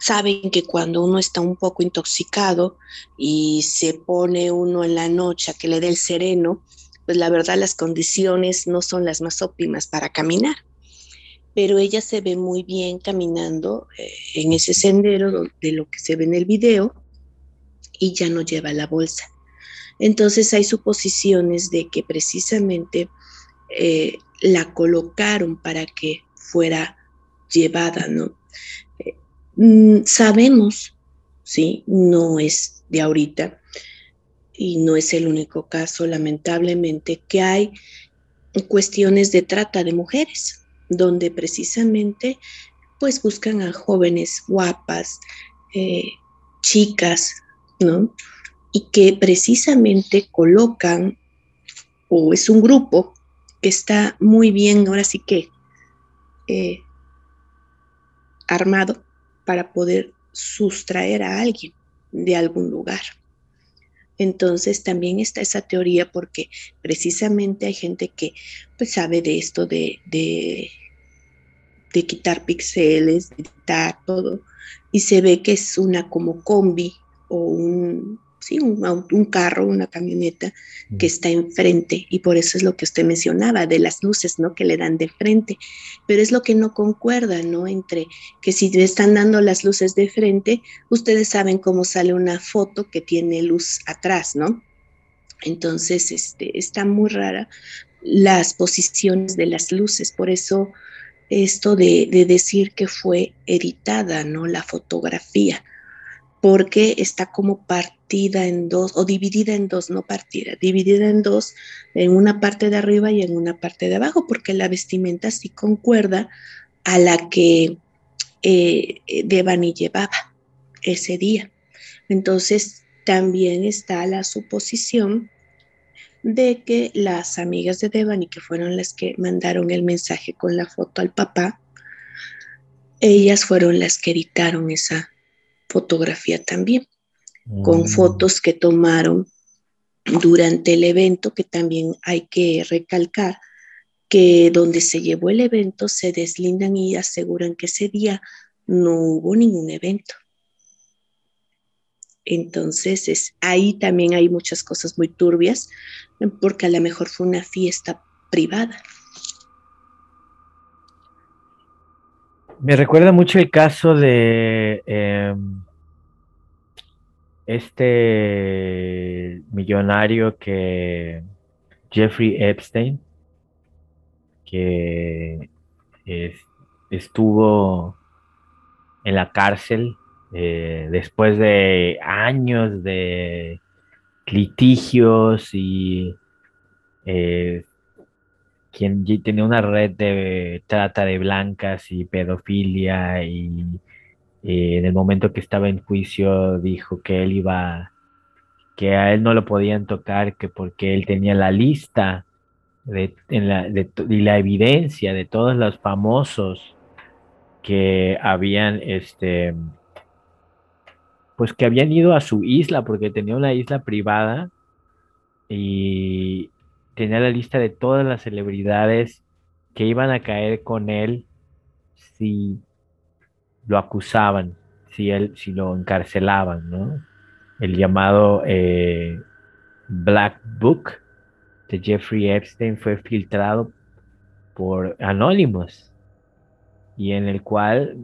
C: saben que cuando uno está un poco intoxicado y se pone uno en la noche a que le dé el sereno, pues la verdad las condiciones no son las más óptimas para caminar. Pero ella se ve muy bien caminando eh, en ese sendero de lo que se ve en el video y ya no lleva la bolsa. Entonces hay suposiciones de que precisamente eh, la colocaron para que fuera llevada, ¿no? Eh, mm, sabemos, ¿sí? No es de ahorita y no es el único caso, lamentablemente, que hay cuestiones de trata de mujeres, donde precisamente pues buscan a jóvenes guapas, eh, chicas, ¿no? Y que precisamente colocan, o es un grupo que está muy bien, ahora sí que eh, armado para poder sustraer a alguien de algún lugar. Entonces también está esa teoría porque precisamente hay gente que pues, sabe de esto de, de, de quitar píxeles, de quitar todo, y se ve que es una como combi o un, sí, un, carro, una camioneta que está enfrente y por eso es lo que usted mencionaba de las luces, ¿no? Que le dan de frente, pero es lo que no concuerda, ¿no? Entre que si le están dando las luces de frente, ustedes saben cómo sale una foto que tiene luz atrás, ¿no? Entonces, este, está muy rara las posiciones de las luces, por eso esto de, de decir que fue editada, ¿no? La fotografía porque está como partida en dos, o dividida en dos, no partida, dividida en dos, en una parte de arriba y en una parte de abajo, porque la vestimenta sí concuerda a la que eh, Devani llevaba ese día. Entonces, también está la suposición de que las amigas de Devani, que fueron las que mandaron el mensaje con la foto al papá, ellas fueron las que editaron esa fotografía también, con mm. fotos que tomaron durante el evento, que también hay que recalcar que donde se llevó el evento se deslindan y aseguran que ese día no hubo ningún evento. Entonces, es, ahí también hay muchas cosas muy turbias, porque a lo mejor fue una fiesta privada.
A: Me recuerda mucho el caso de em, este millonario que Jeffrey Epstein, que estuvo en la cárcel eh, después de años de litigios y eh, quien tenía una red de trata de blancas y pedofilia y eh, en el momento que estaba en juicio dijo que él iba, que a él no lo podían tocar, que porque él tenía la lista de, la, y la evidencia de todos los famosos que habían, este, pues que habían ido a su isla, porque tenía una isla privada y tenía la lista de todas las celebridades que iban a caer con él si lo acusaban, si él, si lo encarcelaban, ¿no? El llamado eh, Black Book de Jeffrey Epstein fue filtrado por anónimos y en el cual,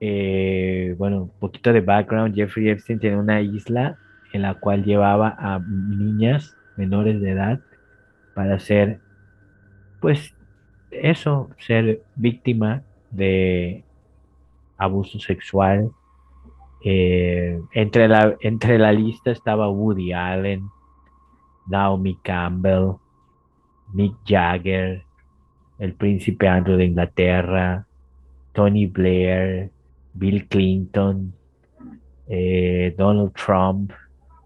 A: eh, bueno, un poquito de background, Jeffrey Epstein tiene una isla en la cual llevaba a niñas menores de edad para ser, pues, eso, ser víctima de abuso sexual. Eh, entre, la, entre la lista estaba Woody Allen, Naomi Campbell, Mick Jagger, el príncipe Andrew de Inglaterra, Tony Blair, Bill Clinton, eh, Donald Trump,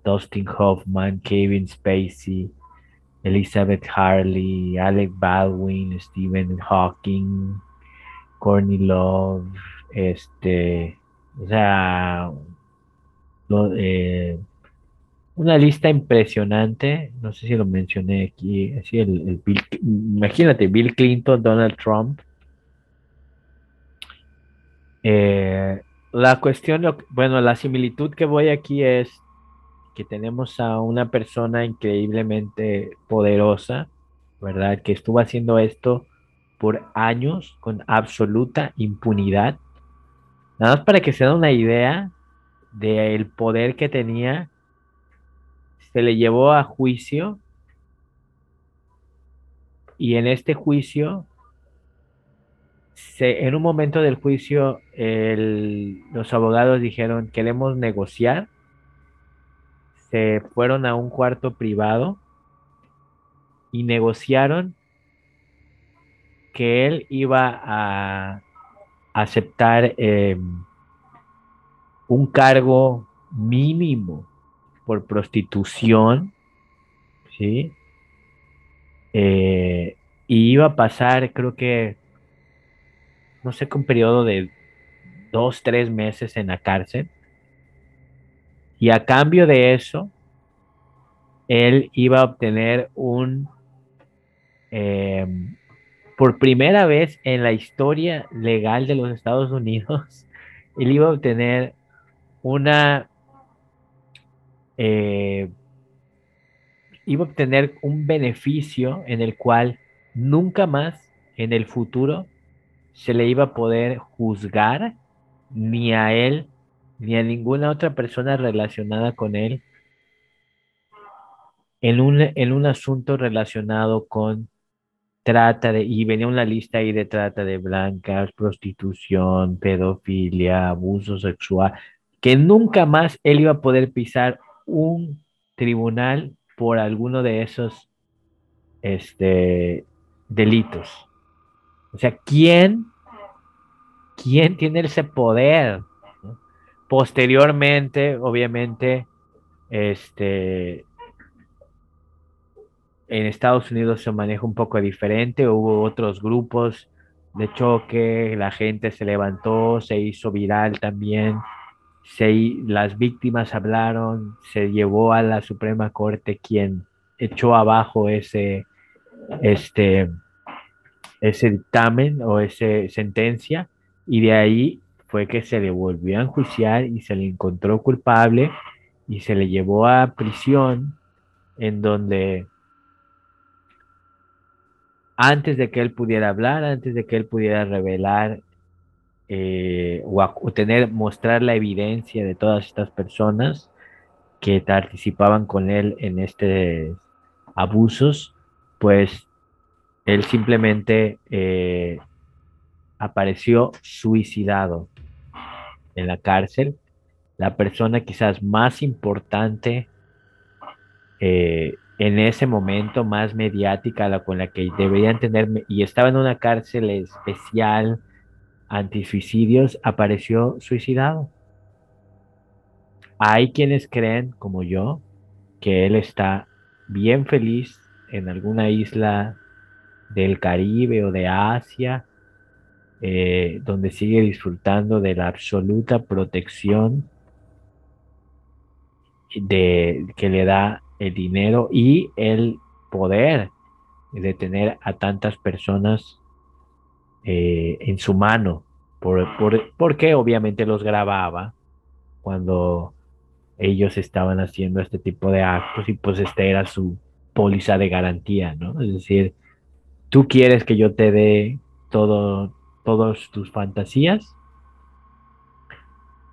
A: Dustin Hoffman, Kevin Spacey, Elizabeth Harley, Alec Baldwin, Stephen Hawking, Courtney Love, este, o sea, eh, una lista impresionante, no sé si lo mencioné aquí, así el, imagínate, Bill Clinton, Donald Trump. Eh, la cuestión, bueno, la similitud que voy aquí es que tenemos a una persona increíblemente poderosa, ¿verdad? Que estuvo haciendo esto por años con absoluta impunidad. Nada más para que se den una idea del poder que tenía, se le llevó a juicio y en este juicio, se, en un momento del juicio, los abogados dijeron, queremos negociar se fueron a un cuarto privado y negociaron que él iba a aceptar em, un cargo mínimo por prostitución, ¿sí? Eh, y iba a pasar, creo que, no sé, un periodo de dos, tres meses en la cárcel. Y a cambio de eso, él iba a obtener un, em, por primera vez en la historia legal de los Estados Unidos, él iba a obtener una, eh, iba a obtener un beneficio en el cual nunca más en el futuro se le iba a poder juzgar ni a él ni a ninguna otra persona relacionada con él en un, en un asunto relacionado con trata de, y venía una lista ahí de trata de blancas, prostitución, pedofilia, abuso sexual, que nunca más él iba a poder pisar un tribunal por alguno de esos este, delitos. O sea, ¿quién, quién tiene ese poder? Posteriormente, obviamente, Este, en Estados Unidos se maneja un poco diferente, hubo otros grupos de choque, la gente se levantó, se hizo viral también, se, las víctimas hablaron, se llevó a la Suprema Corte quien echó abajo ese, este, ese dictamen o esa sentencia y de ahí fue que se le volvió a enjuiciar y se le encontró culpable y se le llevó a prisión en donde antes de que él pudiera hablar, antes de que él pudiera revelar eh, o, tener, mostrar la evidencia de todas estas personas que participaban con él en estos abusos, pues él simplemente eh, apareció suicidado en la cárcel. La persona quizás más importante eh, en ese momento más mediática, la con la que deberían tener, y estaba en una cárcel especial anti-suicidios, apareció suicidado. Hay quienes creen, como yo, que él está bien feliz en alguna isla del Caribe o de Asia, eh, donde sigue disfrutando de la absoluta protección de, que le da el dinero y el poder de tener a tantas personas eh, en su mano, por, porque obviamente los grababa cuando ellos estaban haciendo este tipo de actos y pues esta era su póliza de garantía, ¿no? Es decir, tú quieres que yo te dé todo, todas tus fantasías,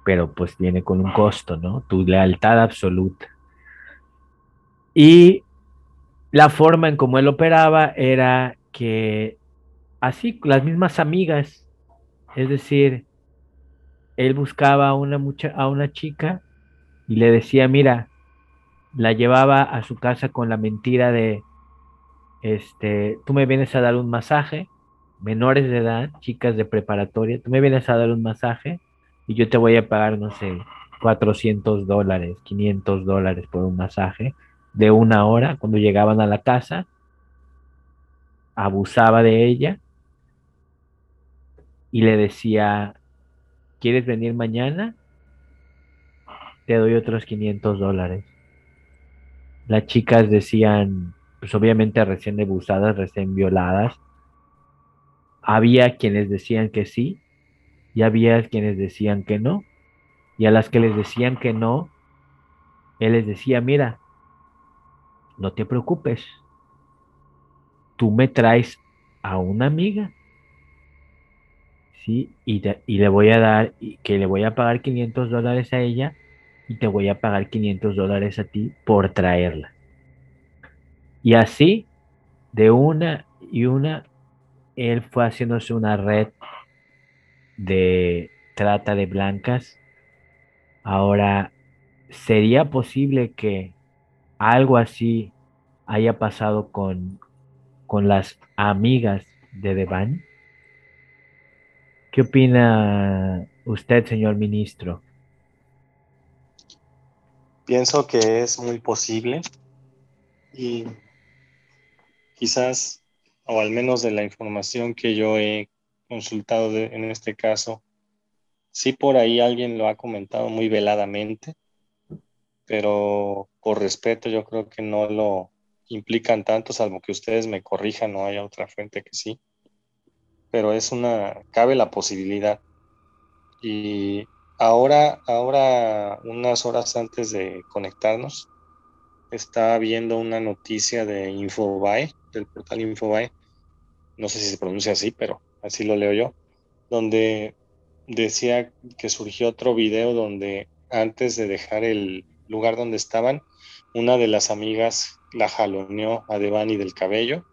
A: pero pues viene con un costo, ¿no? Tu lealtad absoluta. Y la forma en cómo él operaba era que así, las mismas amigas, es decir, él buscaba a una, mucha, a una chica y le decía, mira, la llevaba a su casa con la mentira de, este, tú me vienes a dar un masaje, menores de edad, chicas de preparatoria, tú me vienes a dar un masaje y yo te voy a pagar, no sé, 400 dólares, 500 dólares por un masaje de una hora cuando llegaban a la casa, abusaba de ella y le decía, ¿quieres venir mañana? Te doy otros 500 dólares. Las chicas decían, pues obviamente recién abusadas, recién violadas. Había quienes decían que sí y había quienes decían que no. Y a las que les decían que no, él les decía, mira, no te preocupes, tú me traes a una amiga, ¿sí? Y, y le voy a dar, que le voy a pagar 500 dólares a ella y te voy a pagar 500 dólares a ti por traerla. Y así, de una y una, él fue haciéndose una red de trata de blancas. Ahora, ¿sería posible que algo así haya pasado con, con las amigas de Devani? ¿Qué opina usted, señor ministro?
D: Pienso que es muy posible y quizás, o al menos de la información que yo he consultado en este caso, sí por ahí alguien lo ha comentado muy veladamente, pero por respeto yo creo que no lo implican tanto, salvo que ustedes me corrijan, no haya otra fuente que sí. Pero es una, cabe la posibilidad. Y ahora, ahora, unas horas antes de conectarnos, estaba viendo una noticia de Infobae, del portal Infobae, no sé si se pronuncia así, pero así lo leo yo, donde decía que surgió otro video donde antes de dejar el lugar donde estaban, una de las amigas la jaloneó a Devani del cabello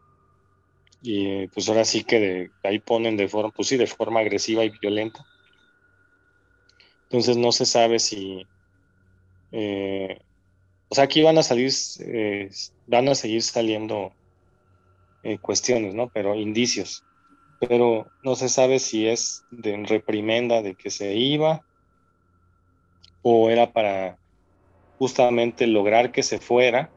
D: y pues ahora sí que de, ahí ponen de forma, pues sí, de forma agresiva y violenta. Entonces no se sabe si, eh, o sea, aquí van a salir, eh, van a seguir saliendo eh, cuestiones, ¿no? Pero indicios. Pero no se sabe si es de reprimenda de que se iba o era para justamente lograr que se fuera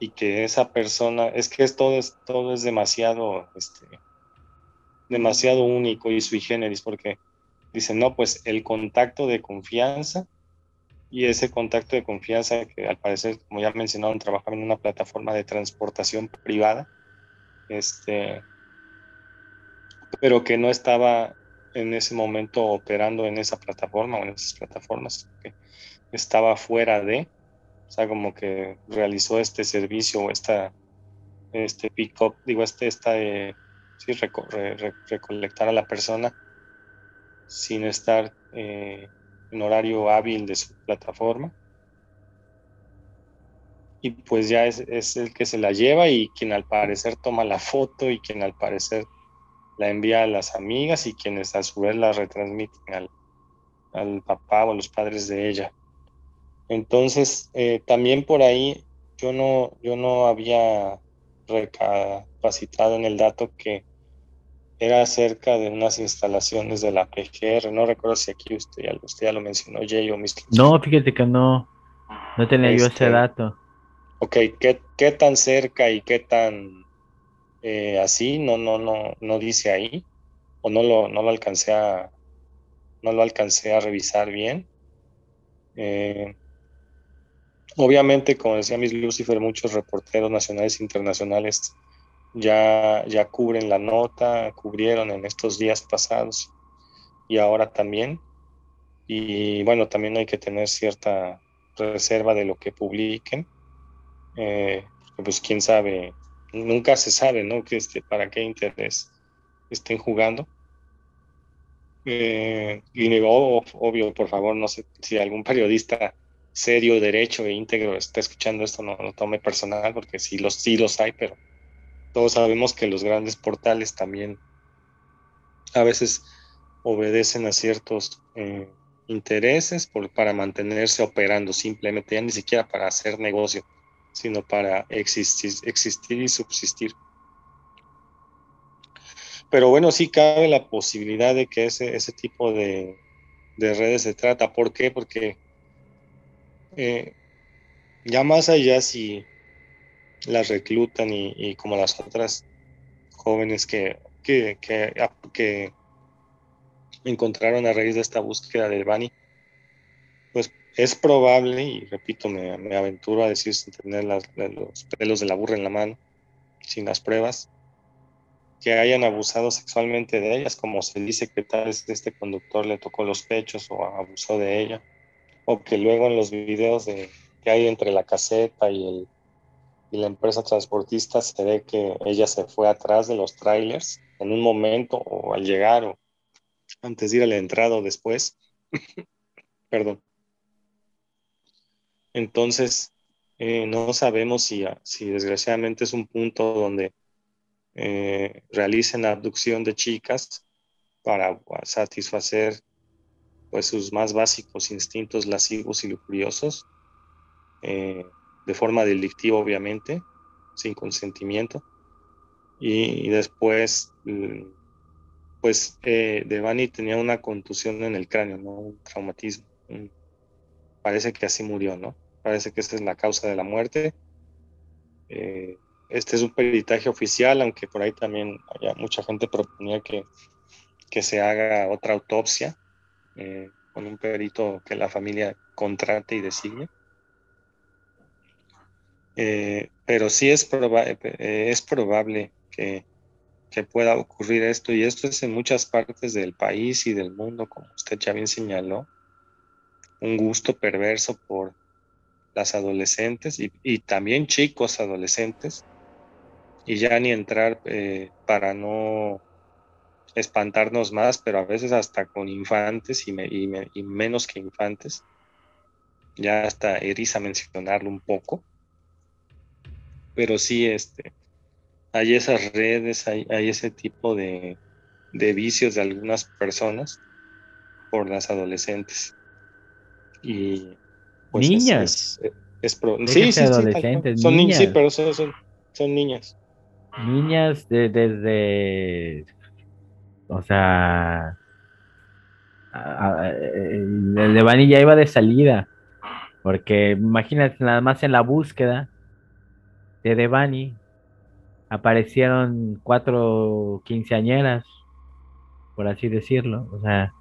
D: y que esa persona, es que es todo, es, todo es demasiado, este, demasiado único y sui generis, porque dicen, no, pues el contacto de confianza y ese contacto de confianza que al parecer, como ya mencionaron, trabajaba en una plataforma de transportación privada, este, pero que no estaba en ese momento operando en esa plataforma o en esas plataformas, que estaba fuera de, o sea, como que realizó este servicio o esta, este pick-up, digo, este, esta, eh, sí, recolectar a la persona sin estar eh, en horario hábil de su plataforma. Y pues ya es, es, el que se la lleva y quien al parecer toma la foto y quien al parecer la envía a las amigas y quienes a su vez la retransmiten al, al papá o los padres de ella. Entonces, eh, también por ahí yo no, yo no había recapacitado en el dato que era cerca de unas instalaciones de la PGR. No recuerdo si aquí usted ya, usted ya lo mencionó, Jay o mis...
A: No, fíjate que no, no tenía yo ese este, dato.
D: Ok, ¿qué, ¿qué tan cerca y qué tan eh, así, no, no, no, no dice ahí, o no lo, no lo alcancé a, no lo alcancé a revisar bien. Eh, obviamente, como decía Miss Lucifer, muchos reporteros nacionales e internacionales ya, ya cubren la nota, cubrieron en estos días pasados y ahora también. Y bueno, también hay que tener cierta reserva de lo que publiquen. Eh, pues quién sabe nunca se sabe, ¿no? Que este, para qué interés estén jugando. Eh, y obvio, por favor, no sé si algún periodista serio, derecho e íntegro está escuchando esto, no lo tome personal, porque sí los, sí los hay, pero todos sabemos que los grandes portales también a veces obedecen a ciertos eh, intereses para mantenerse operando, simplemente ya ni siquiera para hacer negocio sino para existir, y subsistir. Pero bueno, sí cabe la posibilidad de que ese, ese tipo de, redes se trata. ¿Por qué? Porque eh, ya más allá si las reclutan y, como las otras jóvenes que, que, que, encontraron a raíz de esta búsqueda del Bani, pues es probable, y repito, me, aventuro a decir sin tener los pelos de la burra en la mano, sin las pruebas, que hayan abusado sexualmente de ellas, como se dice que tal vez este conductor le tocó los pechos o abusó de ella, o que luego en los videos de, que hay entre la caseta y, el, y la empresa transportista se ve que ella se fue atrás de los trailers en un momento o al llegar o antes de ir a la entrada o después. Perdón. Entonces, eh, no sabemos si, si, desgraciadamente es un punto donde eh, realicen abducción de chicas para satisfacer pues, sus más básicos instintos lascivos y lujuriosos, eh, de forma delictiva obviamente, sin consentimiento. Y, después, mm, pues Devani tenía una contusión en el cráneo, ¿no? un traumatismo. parece que así murió, ¿no? Parece que esta es la causa de la muerte. Eh, este es un peritaje oficial, aunque por ahí también haya mucha gente proponía que, que se haga otra autopsia eh, con un perito que la familia contrate y designe. Eh, pero sí es, es probable que, que, pueda ocurrir esto, y esto es en muchas partes del país y del mundo, como usted ya bien señaló, un gusto perverso por las adolescentes y, también chicos adolescentes, y ya ni entrar eh, para no espantarnos más, pero a veces hasta con infantes y, menos que infantes. Ya hasta eriza mencionarlo un poco. Pero sí, este, hay esas redes, hay, ese tipo de, de vicios de algunas personas por las adolescentes. Y
A: pues niñas.
D: Es, sí, sí,
A: adolescentes,
D: son niñas. Sí, pero son, son, niñas.
A: Niñas de, desde, o sea, el de Bani ya iba de salida Porque imagínate, nada más en la búsqueda de Devani aparecieron cuatro quinceañeras, por así decirlo. O sea.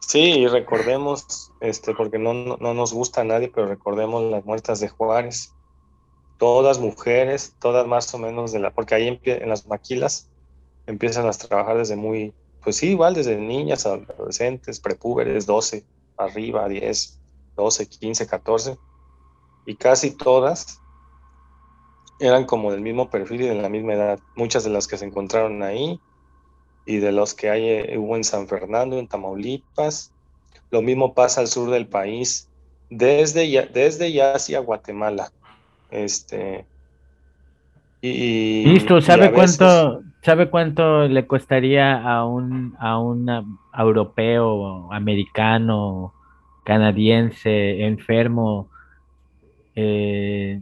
D: Sí, y recordemos, este, porque no, no, nos gusta a nadie, pero recordemos las muertas de Juárez. Todas mujeres, todas más o menos de la, porque ahí en las maquilas empiezan a trabajar desde muy, pues sí, igual desde niñas, adolescentes, prepúberes, 12, arriba, 10, 12, 15, 14, y casi todas eran como del mismo perfil y de la misma edad. Muchas de las que se encontraron ahí y de los que hay eh, hubo en San Fernando, en Tamaulipas. Lo mismo pasa al sur del país, desde ya, desde ya hacia Guatemala. Este,
A: y, Listo, ¿sabe cuánto, ¿sabe cuánto le costaría a un, a un europeo, americano, canadiense, enfermo, eh,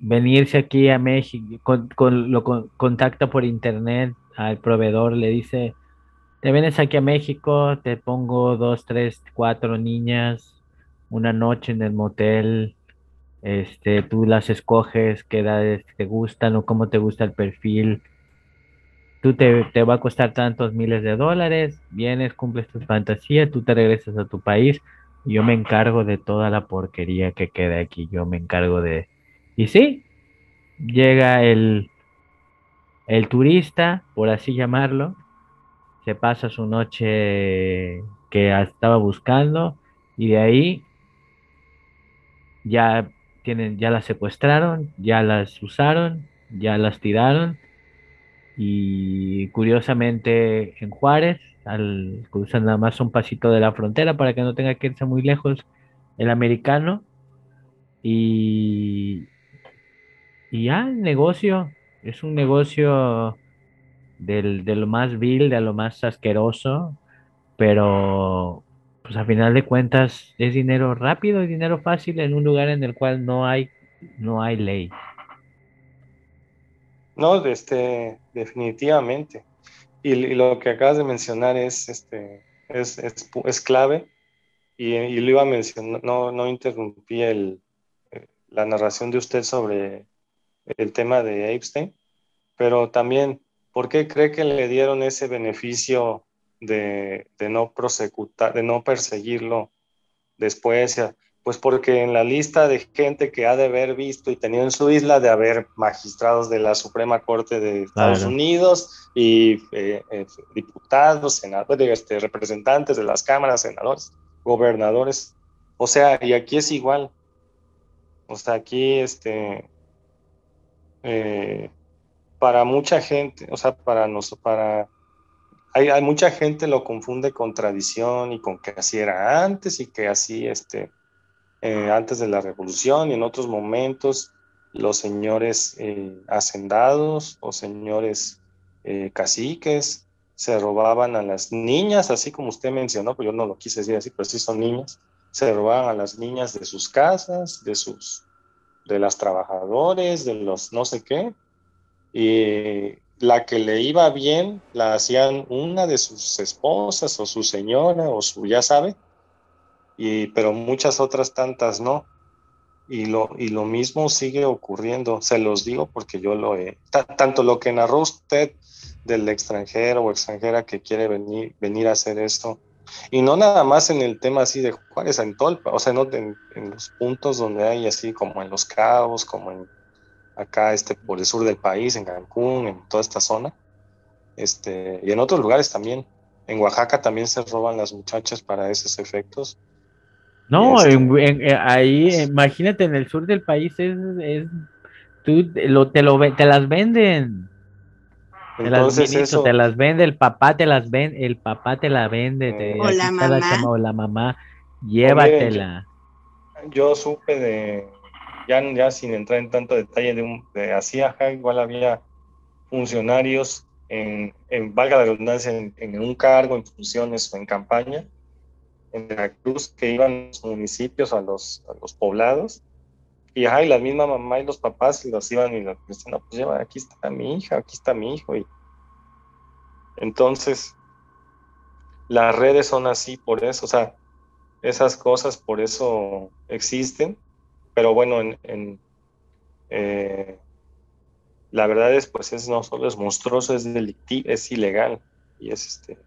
A: venirse aquí a México, con, lo contacta por internet al proveedor, le dice, te vienes aquí a México, te pongo dos, tres, cuatro niñas, una noche en el motel, este, tú las escoges, qué edades te gustan o cómo te gusta el perfil. Tú te, te va a costar tantos miles de dólares, vienes, cumples tu fantasía, tú te regresas a tu país. Yo me encargo de toda la porquería que queda aquí. Yo me encargo de. Y sí, llega el, el turista, por así llamarlo, se pasa su noche que estaba buscando y de ahí ya tienen, ya las secuestraron, ya las usaron, ya las tiraron. Y curiosamente en Juárez, al cruzar nada más un pasito de la frontera para que no tenga que irse muy lejos el americano. Y, y ya el negocio es un negocio del, de lo más vil, de lo más asqueroso, pero pues a final de cuentas es dinero rápido y dinero fácil en un lugar en el cual no hay, no hay ley.
D: No, este, definitivamente. Y, lo que acabas de mencionar es, este, es, es, clave. Y, lo iba a mencionar, no, no interrumpí el, eh, la narración de usted sobre el tema de Epstein, pero también, ¿por qué cree que le dieron ese beneficio de, no prosecutar, de no perseguirlo después, pues porque en la lista de gente que ha de haber visto y tenido en su isla de haber magistrados de la Suprema Corte de Estados Unidos y eh, eh, diputados, senadores, este, representantes de las cámaras, senadores, gobernadores. O sea, y aquí es igual. O sea, aquí este eh, para mucha gente, o sea, para nosotros, para hay, mucha gente lo confunde con tradición y con que así era antes y que así, este, eh, antes de la revolución y en otros momentos los señores eh, hacendados o señores caciques se robaban a las niñas, así como usted mencionó, pues yo no lo quise decir así, pero sí son niñas, se robaban a las niñas de sus casas, de sus, de las trabajadores, de los no sé qué, y la que le iba bien la hacían una de sus esposas o su señora o su ya sabe, y, pero muchas otras tantas no. Y lo, y lo mismo sigue ocurriendo, se los digo porque yo lo he, tanto lo que narró usted del extranjero o extranjera que quiere venir, venir a hacer esto, y no nada más en el tema así de Juárez, en Tolpa, o sea, no en, en los puntos donde hay así como en Los Cabos, como en acá este, por el sur del país, en Cancún, en toda esta zona, este, y en otros lugares también. En Oaxaca también se roban las muchachas para esos efectos.
A: No, este, ahí, imagínate, en el sur del país es, tú lo, te, lo, te las venden. Entonces eso, te las vende, el papá te las vende, el papá te la vende, te,
C: o, la mamá.
A: o la mamá, llévatela.
D: yo supe de, ya, sin entrar en tanto detalle de, un, de así, igual había funcionarios en, en valga la redundancia, en, un cargo, en funciones o en campaña, en Veracruz, que iban a los municipios, a los, a los poblados, y, ajá, la misma mamá y los papás los iban y los decían, no, pues lleva, aquí está mi hija, aquí está mi hijo. Y entonces, las redes son así por eso, o sea, esas cosas por eso existen, pero bueno, en, eh, la verdad es, pues es no solo es monstruoso, es delictivo, es ilegal y es este,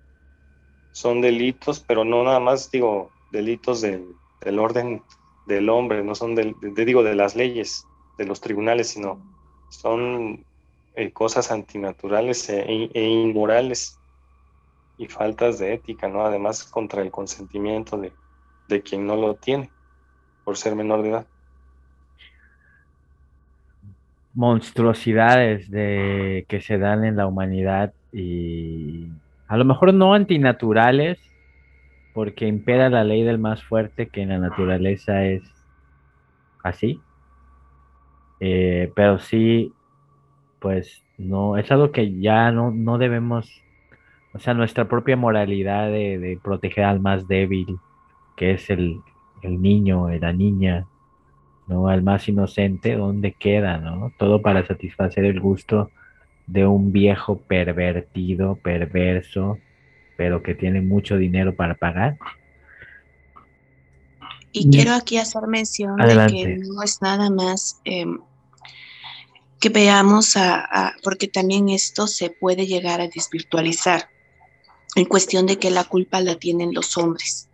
D: son delitos, pero no nada más digo delitos del, orden del hombre, no son del, de, digo de las leyes, de los tribunales, sino son eh, cosas antinaturales e, e, inmorales y faltas de ética, ¿no? Además contra el consentimiento de, de quien no lo tiene por ser menor de edad
A: monstruosidades de, que se dan en la humanidad y a lo mejor no antinaturales, porque impera la ley del más fuerte que en la naturaleza es así, eh, pero sí, pues no, es algo que ya no, no debemos, o sea, nuestra propia moralidad de, proteger al más débil, que es el, el niño, la niña, ¿no? Al más inocente, ¿dónde queda, no? Todo para satisfacer el gusto de un viejo pervertido, perverso, pero que tiene mucho dinero para pagar.
C: Y quiero aquí hacer mención de que no es nada más em, que veamos a, porque también esto se puede llegar a desvirtualizar en cuestión de que la culpa la tienen los hombres.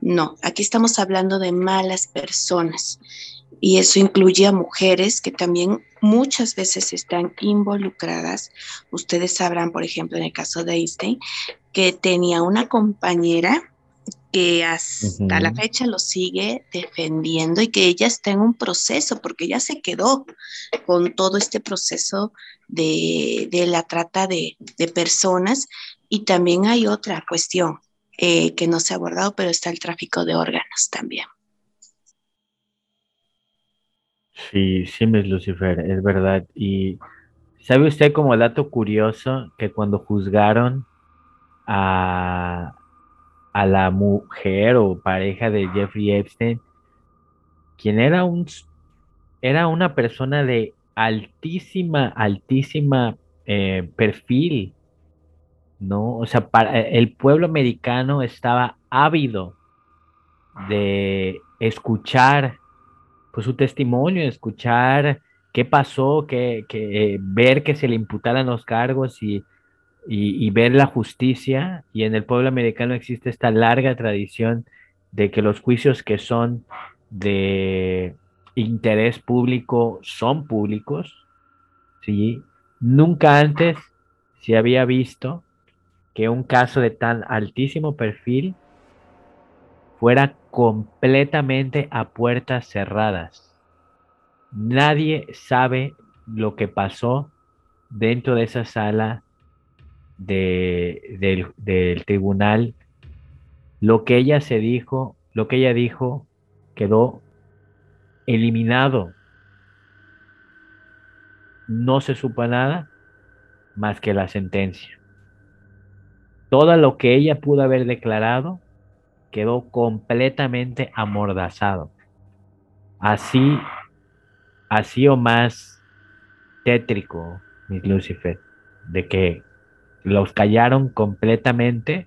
C: No, aquí estamos hablando de malas personas y eso incluye a mujeres que también muchas veces están involucradas. Ustedes sabrán, por ejemplo, en el caso de Einstein, que tenía una compañera que hasta la fecha lo sigue defendiendo y que ella está en un proceso, porque ella se quedó con todo este proceso de, la trata de, personas. Y también hay otra cuestión eh, que no se ha abordado, pero está el tráfico de órganos también.
A: Sí, sí, Miss Lucifer, es verdad. Y sabe usted como dato curioso que cuando juzgaron a, a la mujer o pareja de Jeffrey Epstein, quien era un era una persona de altísima, altísima eh, perfil, ¿no? O sea, para, el pueblo americano estaba ávido de escuchar pues su testimonio, escuchar qué pasó, que, que ver que se le imputaran los cargos y, y, ver la justicia. Y en el pueblo americano existe esta larga tradición de que los juicios que son de interés público son públicos. ¿sí? Nunca antes se había visto que un caso de tan altísimo perfil fuera completamente a puertas cerradas. Nadie sabe lo que pasó dentro de esa sala del, del tribunal. Lo que ella se dijo, lo que ella dijo, quedó eliminado. No se supo nada más que la sentencia. Todo lo que ella pudo haber declarado quedó completamente amordazado. Así, así o más tétrico, mis Lucifer, de que los callaron completamente.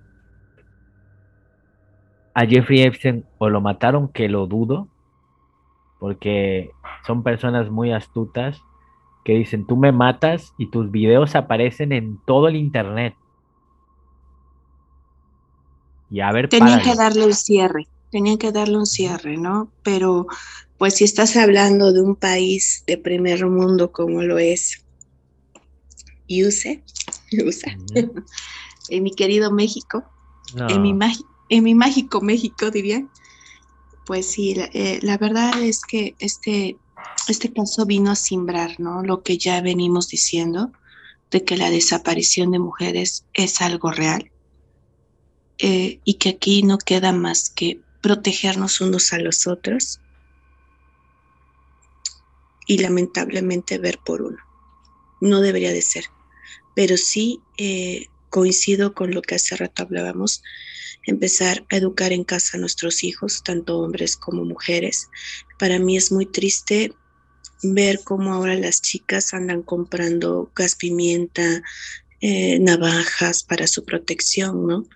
A: A Jeffrey Epstein o lo mataron, que lo dudo, porque son personas muy astutas que dicen, tú me matas y tus videos aparecen en todo el Internet.
C: Tenían que darle el cierre, tenían que darle un cierre, ¿no? Pero pues si estás hablando de un país de primer mundo como lo es USE, USA, en mi querido México, en, mi en mi mágico México diría, pues sí, la, eh, la, verdad es que este, este caso vino a simbrar, ¿no? Lo que ya venimos diciendo, de que la desaparición de mujeres es algo real eh, y que aquí no queda más que protegernos unos a los otros y lamentablemente ver por uno. No debería de ser, pero sí eh, coincido con lo que hace rato hablábamos, empezar a educar en casa a nuestros hijos, tanto hombres como mujeres. Para mí es muy triste ver cómo ahora las chicas andan comprando gas pimienta, eh, navajas para su protección, ¿no?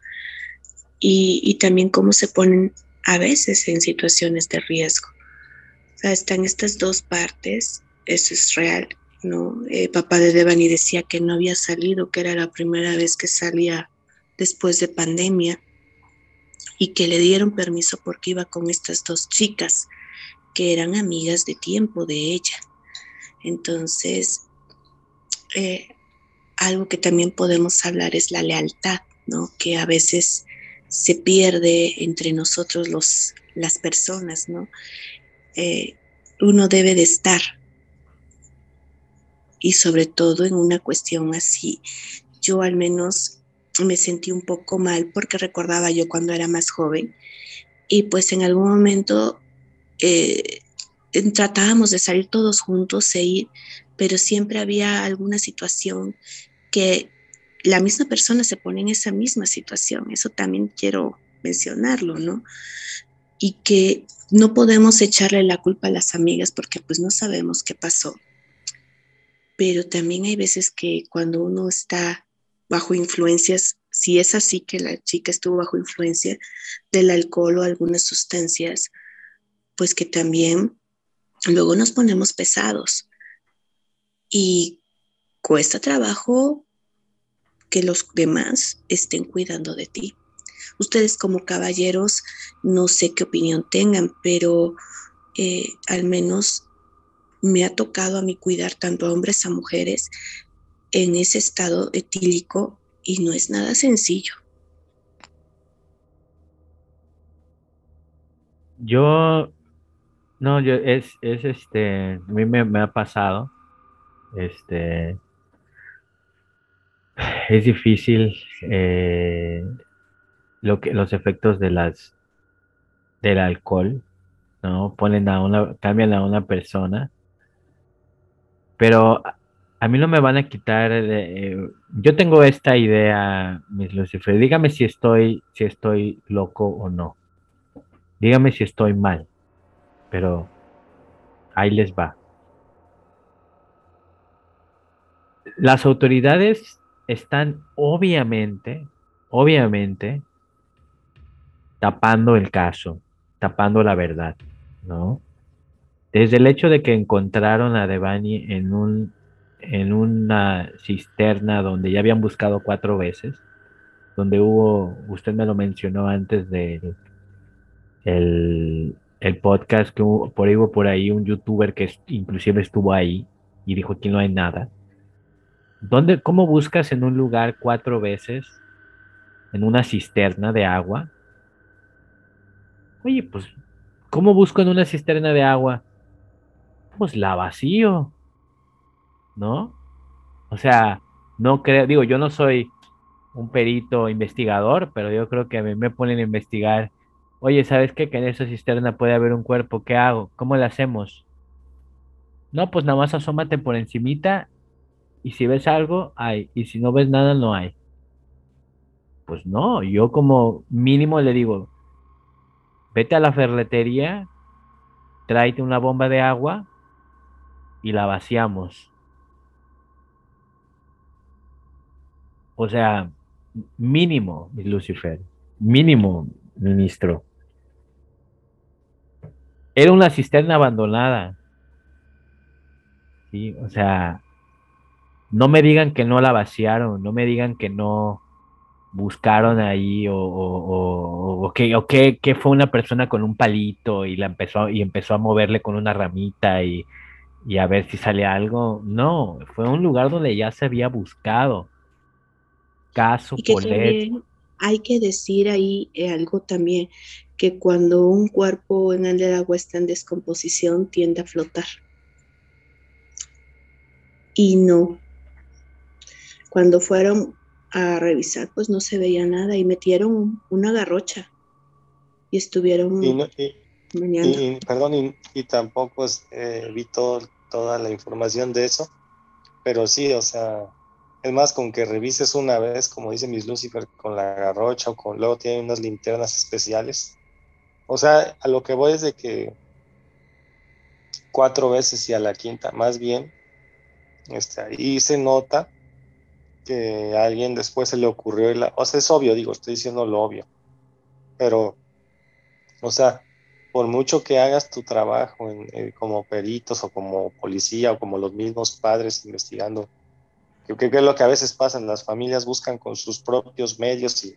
C: y, también cómo se ponen a veces en situaciones de riesgo. O sea, están estas dos partes, eso es real, ¿no? Eh, papá de Devani decía que no había salido, que era la primera vez que salía después de pandemia y que le dieron permiso porque iba con estas dos chicas que eran amigas de tiempo de ella. Entonces, eh, algo que también podemos hablar es la lealtad, ¿no? Que a veces se pierde entre nosotros los, las personas, ¿no? Eh, uno debe de estar. Y sobre todo en una cuestión así, yo al menos me sentí un poco mal porque recordaba yo cuando era más joven y pues en algún momento eh, tratábamos de salir todos juntos e ir, pero siempre había alguna situación que la misma persona se pone en esa misma situación. Eso también quiero mencionarlo, ¿no? Y que no podemos echarle la culpa a las amigas porque pues no sabemos qué pasó. Pero también hay veces que cuando uno está bajo influencias, si es así que la chica estuvo bajo influencia del alcohol o algunas sustancias, pues que también luego nos ponemos pesados y cuesta trabajo que los demás estén cuidando de ti. Ustedes como caballeros, no sé qué opinión tengan, pero eh, al menos me ha tocado a mí cuidar tanto a hombres a mujeres en ese estado etílico y no es nada sencillo.
A: Yo, no, yo, es, es este, a mí me, ha pasado, este, es difícil eh, lo que, los efectos de las del alcohol, ¿no? Ponen a una, cambian a una persona. Pero a mí no me van a quitar. Eh, yo tengo esta idea, Miss Lucifer. Dígame si estoy, si estoy loco o no. Dígame si estoy mal. Pero ahí les va. Las autoridades están obviamente, obviamente, tapando el caso, tapando la verdad, ¿no? Desde el hecho de que encontraron a Devani en un en una cisterna donde ya habían buscado cuatro veces, donde hubo, usted me lo mencionó antes del el, el podcast que hubo, por ahí por ahí un youtuber que inclusive estuvo ahí y dijo que no hay nada. ¿Dónde, ¿Cómo buscas en un lugar cuatro veces en una cisterna de agua? Oye, pues, ¿cómo busco en una cisterna de agua? Pues la vacío, ¿no? O sea, no creo, digo, yo no soy un perito investigador, pero yo creo que a mí me ponen a investigar. Oye, ¿sabes qué? Que en esa cisterna puede haber un cuerpo, ¿qué hago? ¿Cómo le hacemos? No, pues nada más asómate por encimita y si ves algo, hay. Y si no ves nada, no hay. Pues no, yo como mínimo le digo, vete a la ferretería, tráete una bomba de agua y la vaciamos. O sea, mínimo, Lucifer, mínimo, ministro. Era una cisterna abandonada. Sí, o sea, no me digan que no la vaciaron, no me digan que no buscaron ahí o, o, que, que, fue una persona con un palito y la empezó y empezó a moverle con una ramita y, y a ver si sale algo. No, fue un lugar donde ya se había buscado. Caso
C: y hay que decir ahí eh, algo también, que cuando un cuerpo en el agua está en descomposición tiende a flotar. Y no, cuando fueron a revisar, pues no se veía nada y metieron una garrocha y estuvieron
D: y, perdón, y, tampoco eh, vi toda la información de eso, pero sí, o sea, es más, con que revises una vez, como dice Miss Lucifer, con la garrocha o con luego tienen unas linternas especiales. O sea, a lo que voy es de que cuatro veces y a la quinta, más bien, este, ahí se nota que a alguien después se le ocurrió, o sea, es obvio, digo, estoy diciendo lo obvio, pero O sea, por mucho que hagas tu trabajo eh, como peritos o como policía o como los mismos padres investigando, que, que, es lo que a veces pasa, las familias buscan con sus propios medios y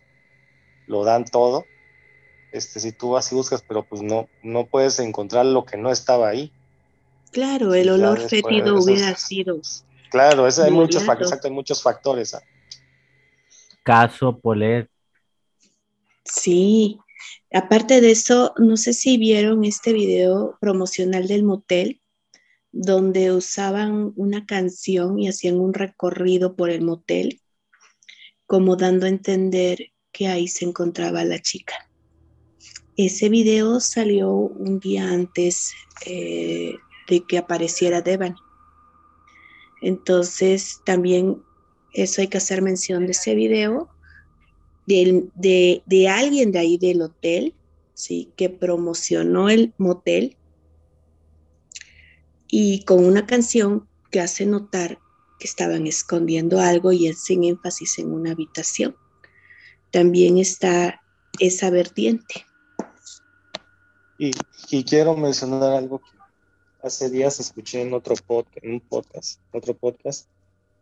D: lo dan todo. Este, si tú vas y buscas, pero pues no, no puedes encontrar lo que no estaba ahí.
C: Claro, el olor fétido hubiera sido.
D: Claro, eso hay, muchos, exacto, hay muchos factores. ¿ah?
A: Caso Polet.
C: Sí, aparte de eso, no sé si vieron este video promocional del motel, donde usaban una canción y hacían un recorrido por el motel, como dando a entender que ahí se encontraba la chica. Ese video salió un día antes eh, de que apareciera Devan. Entonces, también eso hay que hacer mención de ese video, de, de, alguien de ahí del hotel, ¿sí? que promocionó el motel y con una canción que hace notar que estaban escondiendo algo y es sin énfasis en una habitación. También está esa vertiente.
D: Y, y quiero mencionar algo que hace días escuché en otro podcast, en un podcast, otro podcast,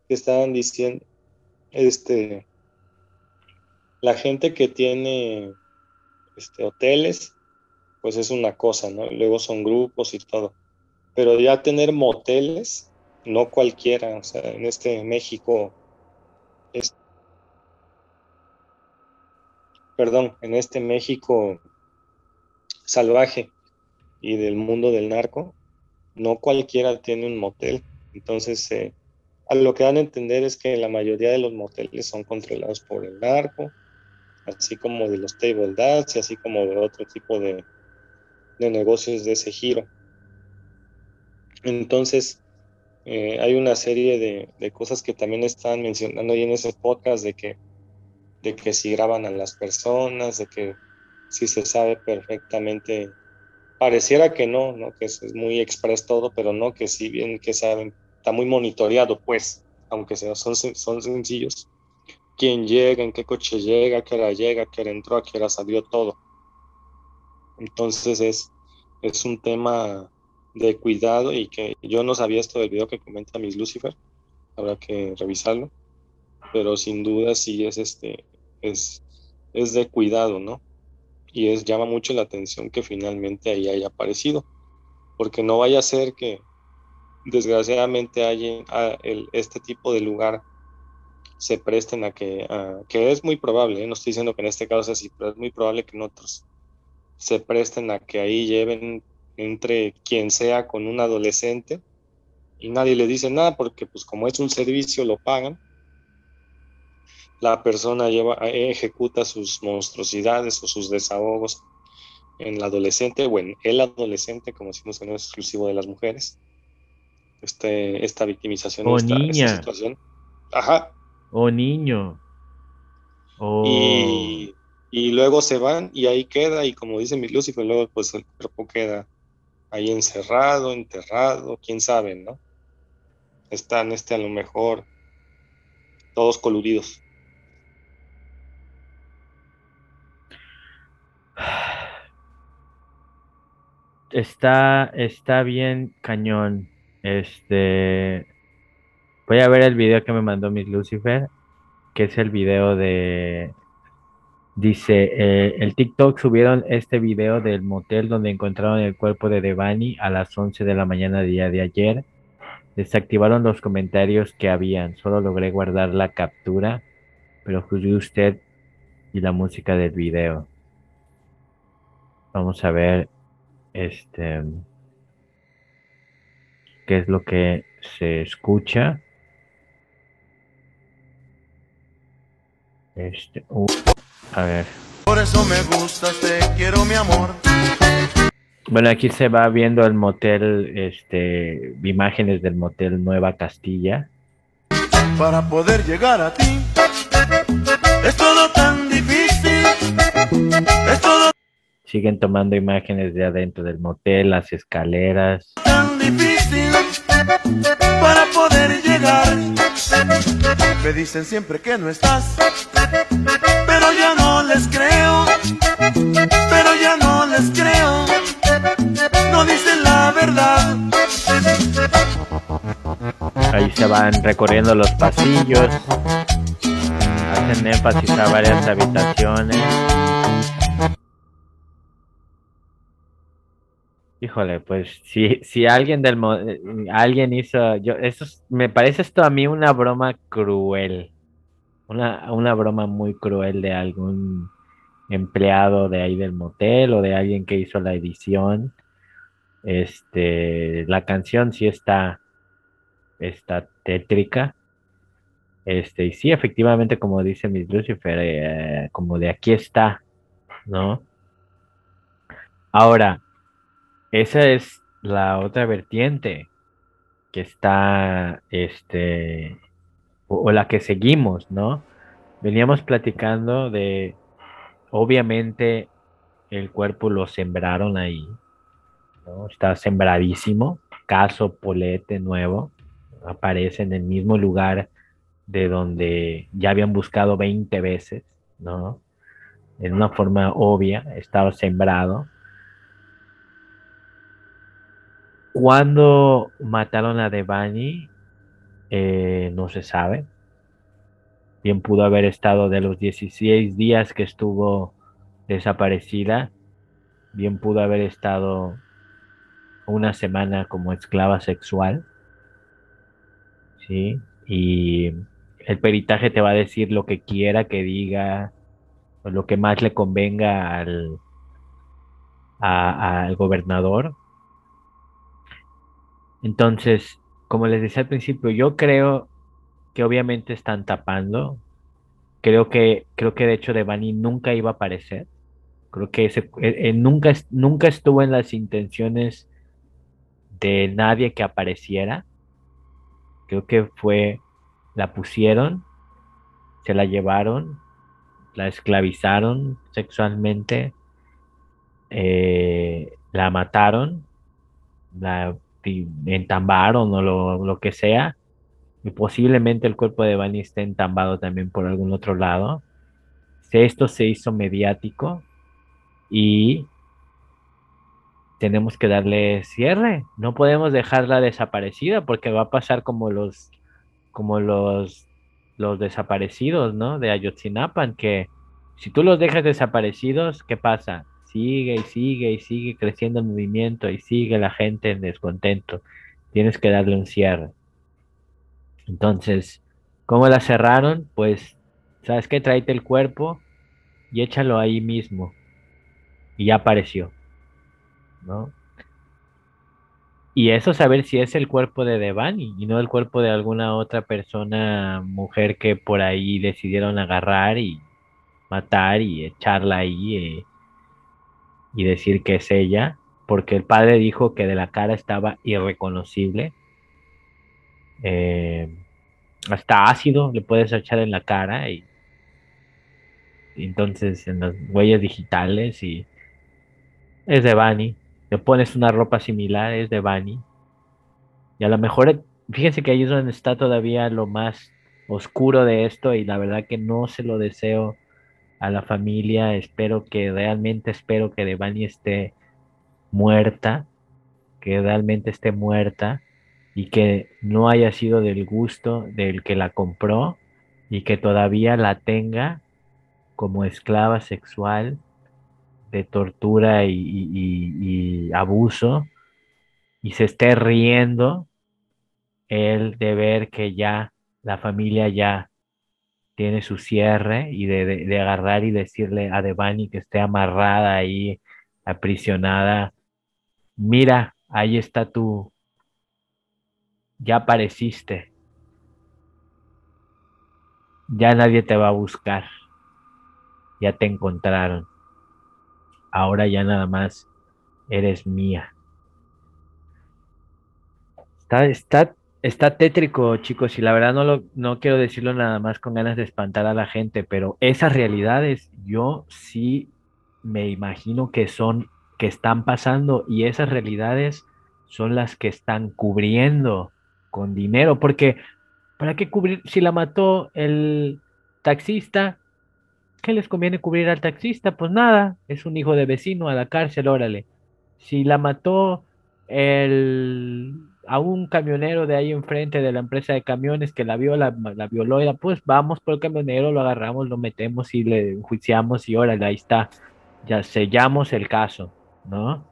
D: que estaban diciendo, este, la gente que tiene este, hoteles, pues es una cosa, ¿no? Luego son grupos y todo. Pero ya tener moteles, no cualquiera, o sea, en este México, es, perdón, en este México salvaje y del mundo del narco, no cualquiera tiene un motel. Entonces, eh, a lo que dan a entender es que la mayoría de los moteles son controlados por el narco, así como de los table dance así como de otro tipo de, negocios de ese giro. Entonces, eh, hay una serie de, de, cosas que también están mencionando ahí en ese podcast de que, de que si graban a las personas, de que si se sabe perfectamente pareciera que no, ¿no? Que es, muy express todo, pero no, que si bien que saben, está muy monitoreado, pues, aunque sea, son, son sencillos. Quién llega, en qué coche llega, qué hora llega, qué hora entró, a qué hora salió, todo. Entonces es, es un tema de cuidado y que yo no sabía esto del video que comenta Miss Lucifer, habrá que revisarlo, pero sin duda sí es este, es, es de cuidado, ¿no? y es, llama mucho la atención que finalmente ahí haya aparecido, porque no vaya a ser que desgraciadamente haya el, este tipo de lugar se presten a que, que es muy probable, ¿eh? no estoy diciendo que en este caso sea así, pero es muy probable que en otros se presten a que ahí lleven entre quien sea con un adolescente y nadie le dice nada porque pues como es un servicio lo pagan la persona lleva, ejecuta sus monstruosidades o sus desahogos en el adolescente o en el adolescente, como decimos que no es exclusivo de las mujeres. Este, esta victimización, esta,
A: niña.
D: situación. Ajá.
A: O niño.
D: Y, y, luego se van y ahí queda, y como dice mi Lucifer, luego pues el cuerpo queda ahí encerrado, enterrado, quién sabe, ¿no? Están este a lo mejor todos coludidos.
A: Está, está bien cañón. Este. Voy a ver el video que me mandó Miss Lucifer, que es el video de. Dice, eh, el TikTok subieron este video del motel donde encontraron el cuerpo de Devani a las 11 de la mañana día de ayer. Desactivaron los comentarios que habían, solo logré guardar la captura, pero juzgué usted y la música del video. Vamos a ver este qué es lo que se escucha. Este, uh, a ver.
E: Por eso me gusta, te quiero mi amor.
A: Bueno, aquí se va viendo el motel, este, imágenes del motel Nueva Castilla.
E: Para poder llegar a ti, es todo tan difícil, es todo
A: siguen tomando imágenes de adentro del motel, las escaleras.
E: Tan difícil para poder llegar. Me dicen siempre que no estás, pero ya no les creo. Pero ya no les creo. No dicen la verdad.
A: Ahí se van recorriendo los pasillos. Hacen énfasis a varias habitaciones. Híjole, pues si, si alguien del eh, alguien hizo, yo, eso es- me parece esto a mí una broma cruel, una, una broma muy cruel de algún empleado de ahí del motel o de alguien que hizo la edición. Este, la canción sí está, está tétrica. Este, y sí, efectivamente, como dice Miss Lucifer, eh, como de aquí está, ¿no? Ahora, esa es la otra vertiente que está, este, o, o la que seguimos, ¿no? Veníamos platicando de, obviamente, el cuerpo lo sembraron ahí, ¿no? Está sembradísimo, caso Polete nuevo, aparece en el mismo lugar de donde ya habían buscado 20 veces, ¿no? En una forma obvia, estaba sembrado. Cuando mataron a Devani, eh, no se sabe. Bien pudo haber estado de los 16 días que estuvo desaparecida, bien pudo haber estado una semana como esclava sexual, ¿sí? Y el peritaje te va a decir lo que quiera que diga, lo que más le convenga al, al gobernador. Entonces, como les decía al principio, yo creo que obviamente están tapando. Creo que, creo que de hecho Devani nunca iba a aparecer. Creo que eh, eh, nunca, nunca estuvo en las intenciones de nadie que apareciera. Creo que fue, la pusieron, se la llevaron, la esclavizaron sexualmente, eh, la mataron, la entambaron o lo, lo que sea, y posiblemente el cuerpo de Bunny esté entambado también por algún otro lado. Esto se hizo mediático y tenemos que darle cierre. No podemos dejarla desaparecida porque va a pasar como los, como los, los desaparecidos, ¿no? De Ayotzinapan, que si tú los dejas desaparecidos, ¿qué pasa? Sigue y sigue y sigue creciendo el movimiento y sigue la gente en descontento. Tienes que darle un cierre. Entonces, ¿cómo la cerraron? Pues, ¿sabes qué? Tráete el cuerpo y échalo ahí mismo. Y ya apareció. ¿no? Y eso saber si es el cuerpo de Devani y no el cuerpo de alguna otra persona, mujer que por ahí decidieron agarrar y matar y echarla ahí eh, y decir que es ella, porque el padre dijo que de la cara estaba irreconocible. Eh, hasta ácido le puedes echar en la cara y, entonces en las huellas digitales y es de Bunny. Le pones una ropa similar, es de Bunny. Y a lo mejor, fíjense que ahí es donde está todavía lo más oscuro de esto y la verdad que no se lo deseo a la familia. Espero que realmente espero que Devani esté muerta, que realmente esté muerta y que no haya sido del gusto del que la compró y que todavía la tenga como esclava sexual de tortura y, abuso y se esté riendo él de ver que ya la familia ya tiene su cierre y de, de- agarrar y decirle a Devani que esté amarrada ahí, aprisionada, mira, ahí está tú, ya apareciste, ya nadie te va a buscar, ya te encontraron, ahora ya nada más eres mía. Está, está, está tétrico, chicos, y la verdad no, lo, no quiero decirlo nada más con ganas de espantar a la gente, pero esas realidades yo sí me imagino que son, que están pasando y esas realidades son las que están cubriendo con dinero, porque ¿para qué cubrir? Si la mató el taxista, ¿qué les conviene cubrir al taxista? Pues nada, es un hijo de vecino a la cárcel, órale. Si la mató el, a un camionero de ahí enfrente de la empresa de camiones que la vio, la, la violó, y pues vamos por el camionero, lo agarramos, lo metemos y le enjuiciamos y órale, ahí está. Ya sellamos el caso, ¿no?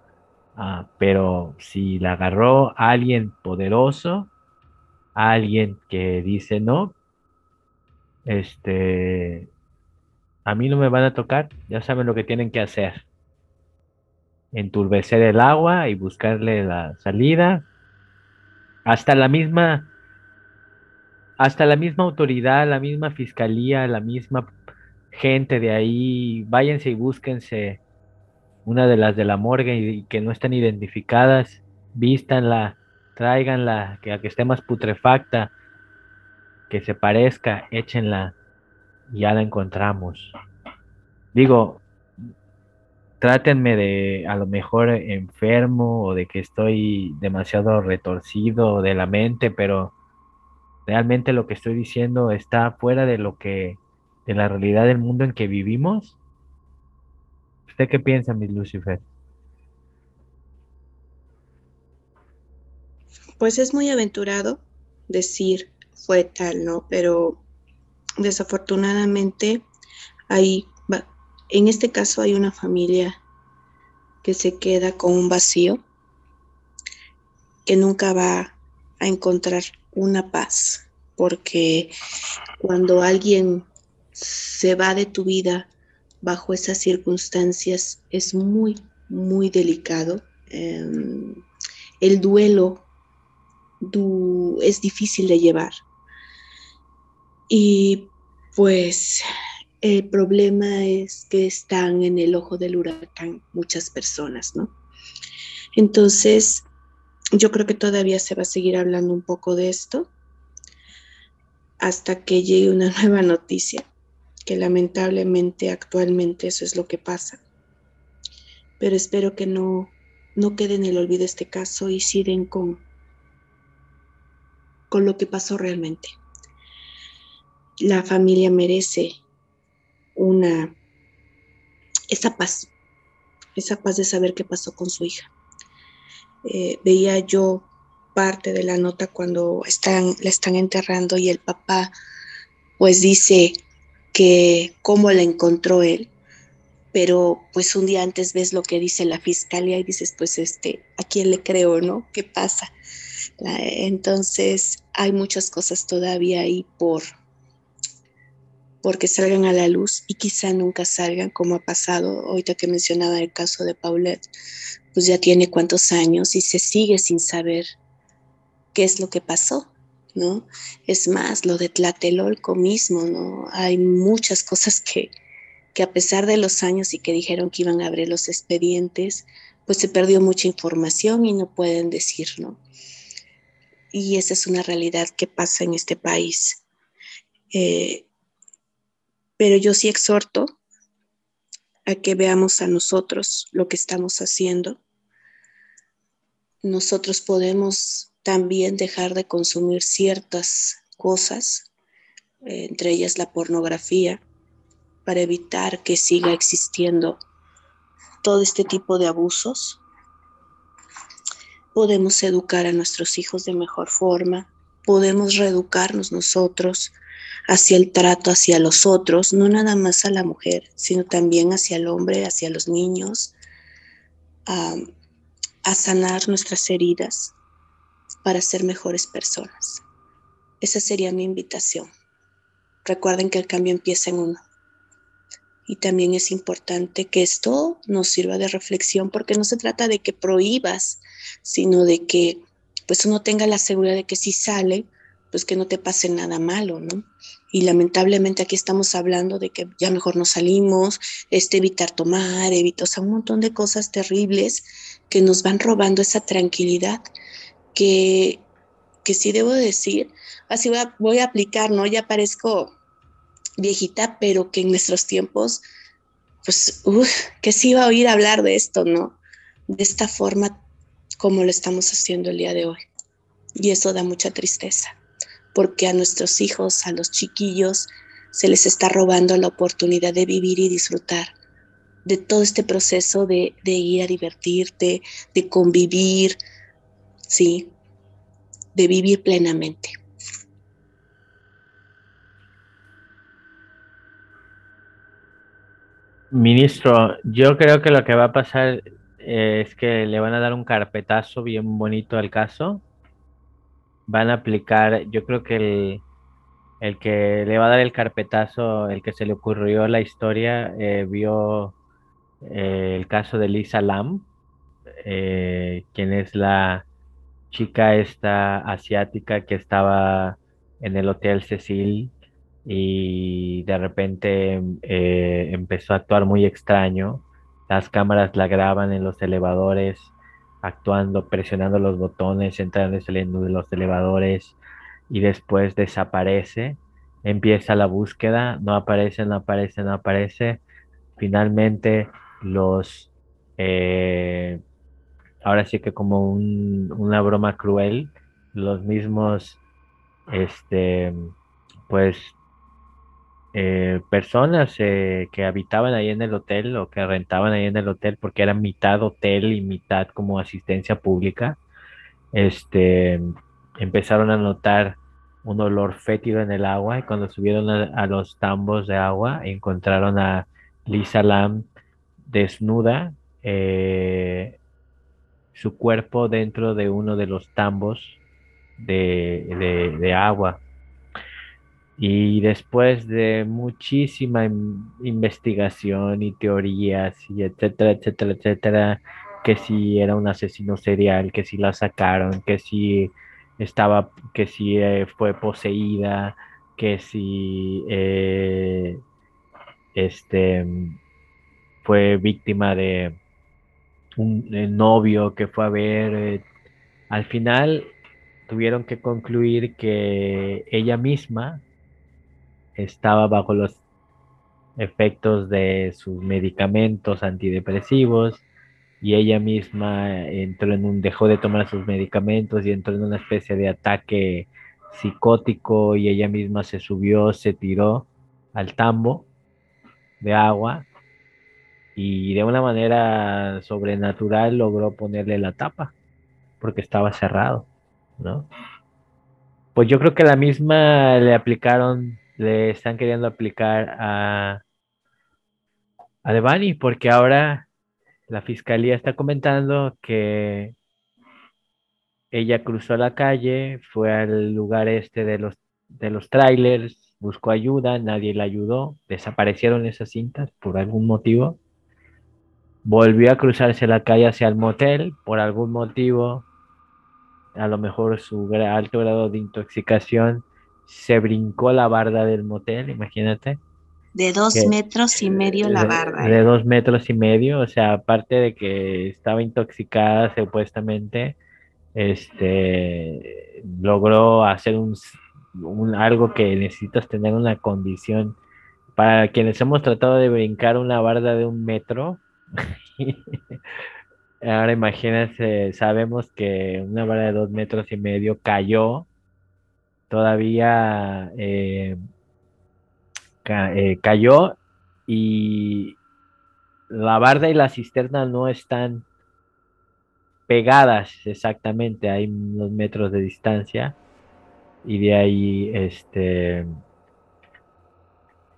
A: Ah, pero si la agarró alguien poderoso, alguien que dice no, este, a mí no me van a tocar, ya saben lo que tienen que hacer. Enturbecer el agua y buscarle la salida. Hasta la misma, hasta la misma autoridad, la misma fiscalía, la misma gente de ahí, váyanse y búsquense una de las de la morgue y, que no están identificadas, vístanla, tráiganla, que a que esté más putrefacta, que se parezca, échenla y ya la encontramos. Digo, trátenme de a lo mejor enfermo o de que estoy demasiado retorcido de la mente, pero realmente lo que estoy diciendo está fuera de lo que, de la realidad del mundo en que vivimos ¿Usted qué piensa, mi Lucifer?
C: Pues es muy aventurado decir fue tal, ¿no? Pero desafortunadamente hay, en este caso hay una familia que se queda con un vacío, que nunca va a encontrar una paz, porque cuando alguien se va de tu vida bajo esas circunstancias es muy, muy delicado. Em, el duelo es difícil de llevar. Y pues el problema es que están en el ojo del huracán muchas personas, ¿no? Entonces, yo creo que todavía se va a seguir hablando un poco de esto hasta que llegue una nueva noticia que lamentablemente actualmente eso es lo que pasa. Pero espero que no, no quede en el olvido este caso y sigan con, con lo que pasó realmente. La familia merece una esa paz, esa paz de saber qué pasó con su hija. Eh, veía yo parte de la nota cuando están, la están enterrando y el papá pues dice, que cómo la encontró él, pero pues un día antes ves lo que dice la fiscalía y dices, pues este, ¿a quién le creo, no? ¿Qué pasa? entonces hay muchas cosas todavía ahí por porque salgan a la luz y quizá nunca salgan como ha pasado ahorita que mencionaba el caso de Paulette, pues ya tiene cuántos años y se sigue sin saber qué es lo que pasó. ¿no? Es más, lo de Tlatelolco mismo, ¿no? Hay muchas cosas que, que a pesar de los años y que dijeron que iban a abrir los expedientes, pues se perdió mucha información y no pueden decir, ¿no? Y esa es una realidad que pasa en este país. Eh, pero yo sí exhorto a que veamos a nosotros lo que estamos haciendo. Nosotros podemos también dejar de consumir ciertas cosas, eh, entre ellas la pornografía, para evitar que siga existiendo todo este tipo de abusos. Podemos educar a nuestros hijos de mejor forma, podemos reeducarnos nosotros hacia el trato hacia los otros, no nada más a la mujer, sino también hacia el hombre, hacia los niños, a sanar nuestras heridas, para ser mejores personas. Esa sería mi invitación. Recuerden que el cambio empieza en uno. Y también es importante que esto nos sirva de reflexión porque no se trata de que prohíbas, sino de que pues uno tenga la seguridad de que si sale, pues que no te pase nada malo, ¿no? Y lamentablemente aquí estamos hablando de que ya mejor no salimos, este, evitar tomar, evitar, o sea, un montón de cosas terribles que nos van robando esa tranquilidad que, que sí debo decir, así voy a, aplicar, ¿no? Ya parezco viejita, pero que en nuestros tiempos pues, uff, que sí iba a oír hablar de esto, ¿no? De esta forma como lo estamos haciendo el día de hoy. Y eso da mucha tristeza, porque a nuestros hijos, a los chiquillos, se les está robando la oportunidad de vivir y disfrutar de todo este proceso de, ir a divertirte, de convivir, ¿sí? De vivir plenamente.
A: Ministro, yo creo que lo que va a pasar es que le van a dar un carpetazo bien bonito al caso. Van a aplicar, yo creo que el, el que le va a dar el carpetazo, el que se le ocurrió la historia, eh, vio eh, el caso de Lisa Lam, eh, quien es la chica esta asiática que estaba en el Hotel Cecil y de repente empezó a actuar muy extraño. Las cámaras la graban en los elevadores, actuando, presionando los botones, entrando y saliendo de los elevadores y después desaparece. Empieza la búsqueda, no aparece, no aparece, no aparece. Finalmente los... Eh, ahora sí que como una broma cruel, los mismos, este, pues eh, personas eh, que habitaban ahí en el hotel o que rentaban ahí en el hotel porque era mitad hotel y mitad como asistencia pública, este, empezaron a notar un olor fétido en el agua y cuando subieron a, los tambos de agua encontraron a Lisa Lam desnuda, eh, su cuerpo dentro de uno de los tambos de agua. Y después de muchísima investigación y teorías y etcétera, etcétera, etcétera, que si era un asesino serial, que si la sacaron, que si estaba, que si eh, fue poseída, que si eh, este fue víctima de un eh, novio que fue a ver. al final tuvieron que concluir que ella misma estaba bajo los efectos de sus medicamentos antidepresivos y ella misma entró en un dejó de tomar sus medicamentos y entró en una especie de ataque psicótico y ella misma se subió, se tiró al tambo de agua y de una manera sobrenatural logró ponerle la tapa porque estaba cerrado, ¿no? Pues yo creo que la misma le aplicaron le están queriendo aplicar a, a Devani, porque ahora la fiscalía está comentando que ella cruzó la calle, fue al lugar este de los, de los trailers, buscó ayuda, nadie la ayudó, desaparecieron esas cintas por algún motivo. Volvió a cruzarse la calle hacia el motel, por algún motivo, a lo mejor su alto grado de intoxicación se brincó la barda del motel, imagínate.
C: De dos metros y medio la barda.
A: De, ¿eh? dos metros y medio, o sea, aparte de que estaba intoxicada supuestamente, este, logró hacer un, algo que necesitas tener una condición. Para quienes hemos tratado de brincar una barda de un metro, ahora imagínense, sabemos que una barda de dos metros y medio cayó todavía eh, eh, cayó y la barda y la cisterna no están pegadas exactamente, hay unos metros de distancia y de ahí este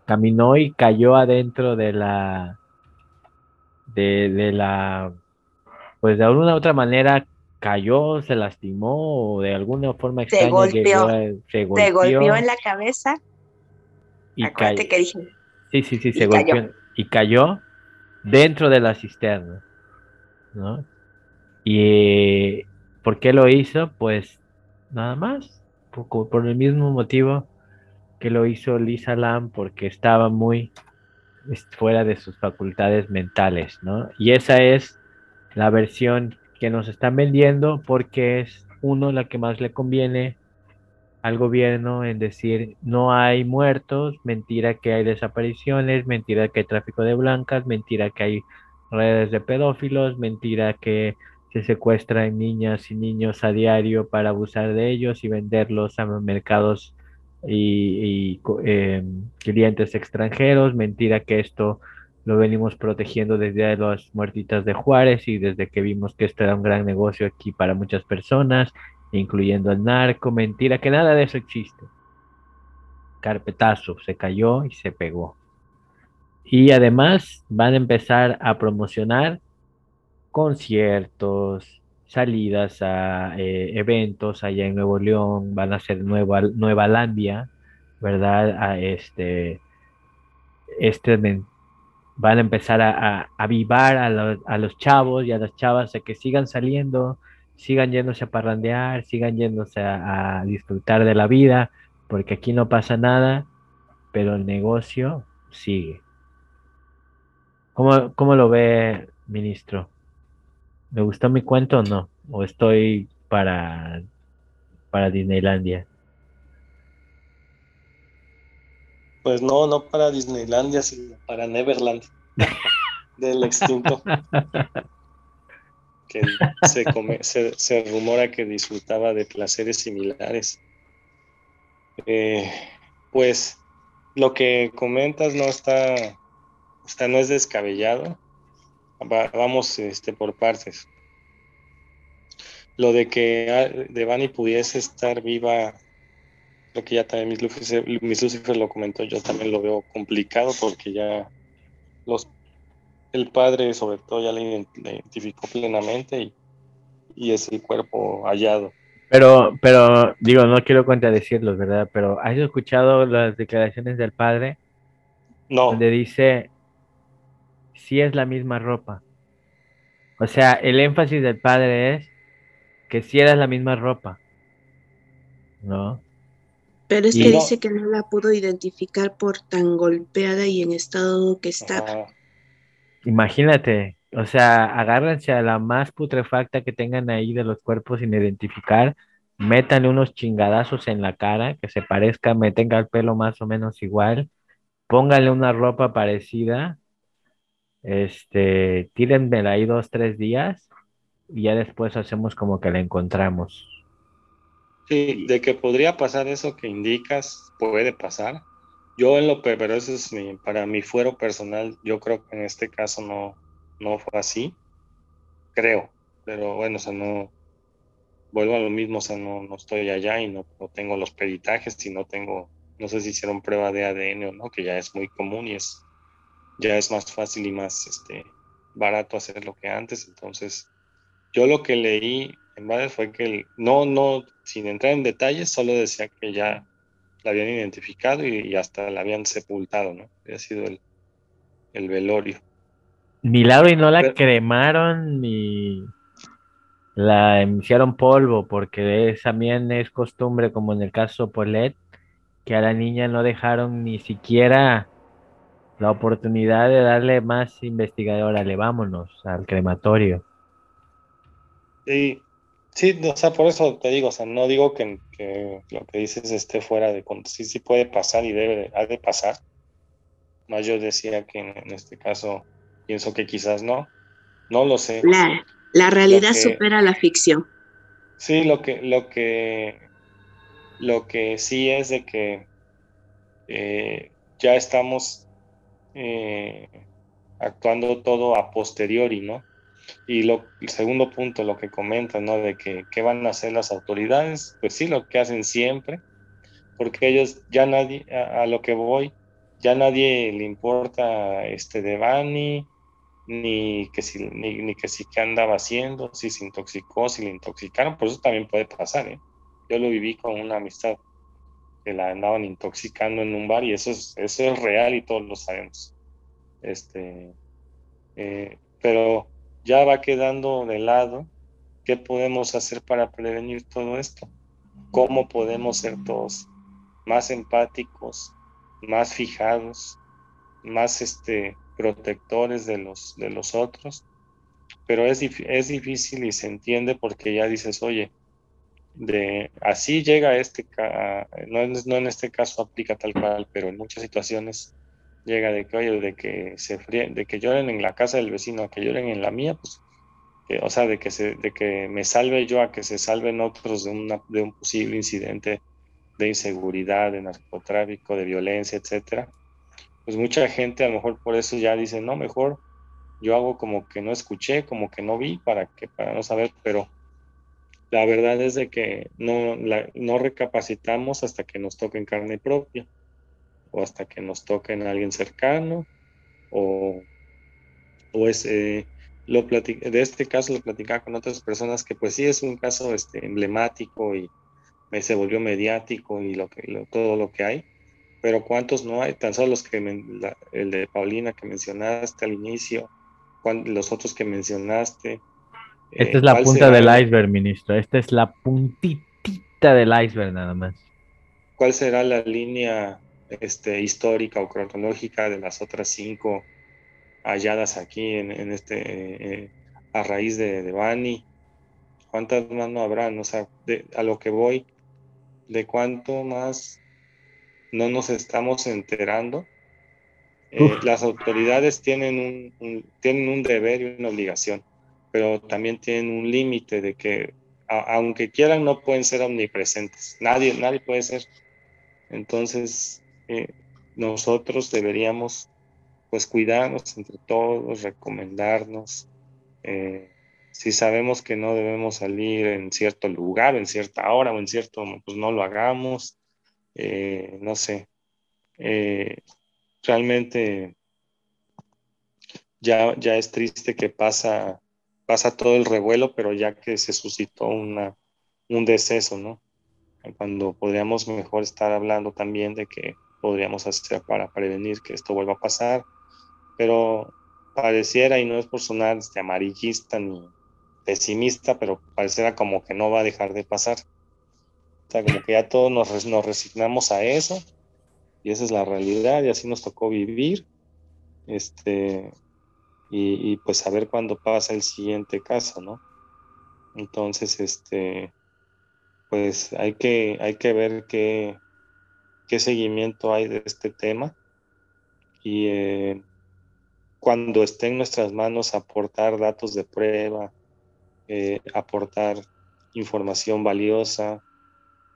A: caminó y cayó adentro de la de, de la pues de alguna otra manera cayó, se lastimó o de alguna forma extraña
C: se golpeó, se golpeó, en la cabeza.
A: Y cayó. Que dije, sí, sí, sí, se golpeó y cayó dentro de la cisterna, ¿no? Y ¿por qué lo hizo? Pues nada más, por, por el mismo motivo que lo hizo Lisa Lam, porque estaba muy fuera de sus facultades mentales, ¿no? Y esa es la versión que nos están vendiendo porque es uno la que más le conviene al gobierno en decir no hay muertos, mentira que hay desapariciones, mentira que hay tráfico de blancas, mentira que hay redes de pedófilos, mentira que se secuestran niñas y niños a diario para abusar de ellos y venderlos a mercados y, em, clientes extranjeros, mentira que esto lo venimos protegiendo desde las muertitas de Juárez y desde que vimos que esto era un gran negocio aquí para muchas personas incluyendo el narco, mentira, que nada de eso existe. Carpetazo, se cayó y se pegó. Y además van a empezar a promocionar conciertos, salidas a eh, eventos allá en Nuevo León, van a ser Nueva, Nueva Landia, ¿verdad? A este, este van a empezar a, avivar a, a, los chavos y a las chavas a que sigan saliendo, sigan yéndose a parrandear, sigan yéndose a, disfrutar de la vida, porque aquí no pasa nada, pero el negocio sigue. ¿Cómo, cómo lo ve, ministro? ¿Me gustó mi cuento o no? ¿O estoy para, para Disneylandia?
D: Pues no, no para Disneylandia, sino para Neverland del extinto. que se, se, rumora que disfrutaba de placeres similares. Eh, pues lo que comentas no está, no es descabellado. vamos este, por partes. Lo de que Devani pudiese estar viva, lo que ya también mis Lucifer, mis Lucifer lo comentó, yo también lo veo complicado porque ya los el padre sobre todo ya le identificó plenamente y, y, es el cuerpo hallado.
A: Pero, pero, digo, no quiero contradecirlos, ¿verdad? Pero ¿has escuchado las declaraciones del padre?
D: No.
A: Donde dice, si es la misma ropa. O sea, el énfasis del padre es que si era la misma ropa. ¿No?
C: Pero es que dice que no la pudo identificar por tan golpeada y en estado que estaba.
A: Imagínate, o sea, agárrense a la más putrefacta que tengan ahí de los cuerpos sin identificar, métanle unos chingadazos en la cara, que se parezca, me tenga el pelo más o menos igual, pónganle una ropa parecida, este, tírenmela ahí dos, tres días y ya después hacemos como que la encontramos.
D: Sí, de que podría pasar eso que indicas, puede pasar, yo en lo pero eso es para mi fuero personal, yo creo que en este caso no, no fue así, creo, pero bueno, o sea, no, vuelvo a lo mismo, o sea, no, no estoy allá y no, no, tengo los peritajes y no tengo, no sé si hicieron prueba de ADN o no, que ya es muy común y es, ya es más fácil y más este, barato hacer lo que antes, entonces yo lo que leí en base fue que no, no, sin entrar en detalles, solo decía que ya la habían identificado y, hasta la habían sepultado, ¿no? Había sido el, el velorio.
A: Milagro y no la cremaron ni la hicieron polvo, porque también es costumbre, como en el caso Polet, que a la niña no dejaron ni siquiera la oportunidad de darle más investigadora, le vámonos al crematorio.
D: Sí, Sí, o sea, por eso te digo, o sea, no digo que, lo que dices esté fuera de sí, sí puede pasar y debe, ha de pasar. Más yo decía que en, este caso pienso que quizás no, no lo sé.
C: La, realidad supera la ficción.
D: Sí, lo que, lo que, lo que sí es de que eh, ya estamos eh, actuando todo a posteriori, ¿no? Y lo, el segundo punto, lo que comentan, ¿no? De que qué van a hacer las autoridades, pues sí, lo que hacen siempre, porque ellos ya nadie, a, lo que voy, ya nadie le importa este de Bani, ni que si, ni, que si qué andaba haciendo, si se intoxicó, si le intoxicaron, por eso también puede pasar, ¿eh? Yo lo viví con una amistad que la andaban intoxicando en un bar y eso es, eso es real y todos lo sabemos. Este, eh, pero ya va quedando de lado qué podemos hacer para prevenir todo esto, cómo podemos ser todos más empáticos, más fijados, más este, protectores de los, de los otros, pero es, es difícil y se entiende porque ya dices, oye, de así llega este, no, no en este caso aplica tal cual, pero en muchas situaciones llega de que, oye, de que se de que lloren en la casa del vecino, a que lloren en la mía, pues, o sea, de que, se, de que me salve yo a que se salven otros de, una, de un posible incidente de inseguridad, de narcotráfico, de violencia, etcétera. Pues mucha gente a lo mejor por eso ya dice, no, mejor yo hago como que no escuché, como que no vi, para que para no saber, pero la verdad es de que no, no recapacitamos hasta que nos toque en carne propia o hasta que nos toque en alguien cercano o, o es, eh, lo de este caso lo platicaba con otras personas que pues sí es un caso este, emblemático y se volvió mediático y lo que, todo lo que hay, pero ¿cuántos no hay? Tan solo los que, el de Paulina que mencionaste al inicio, los otros que mencionaste,
A: esta es la eh, punta del iceberg, ministro. Esta es la puntitita del iceberg nada más.
D: ¿Cuál será la línea este, histórica o cronológica de las otras cinco halladas aquí en, este eh, a raíz de, de Bani? ¿Cuántas más no habrán? O sea, a lo que voy, de cuánto más no nos estamos enterando. Eh, las autoridades tienen un, tienen un deber y una obligación pero también tienen un límite de que aunque quieran no pueden ser omnipresentes. Nadie, nadie puede ser. Entonces, eh, nosotros deberíamos pues cuidarnos entre todos, recomendarnos. Eh, si sabemos que no debemos salir en cierto lugar, en cierta hora o en cierto, pues no lo hagamos. Eh, no sé. realmente ya, ya es triste que pasa pasa todo el revuelo, pero ya que se suscitó una, un deceso, ¿no? Cuando podríamos mejor estar hablando también de que podríamos hacer para prevenir que esto vuelva a pasar, pero pareciera, y no es por sonar este, amarillista ni pesimista, pero pareciera como que no va a dejar de pasar. O sea, como que ya todos nos, resignamos a eso, y esa es la realidad, y así nos tocó vivir. Este, y, pues a ver cuándo pasa el siguiente caso, ¿no? Entonces, este, pues hay que, hay que ver qué, qué seguimiento hay de este tema y eh, cuando esté en nuestras manos aportar datos de prueba, eh, aportar información valiosa,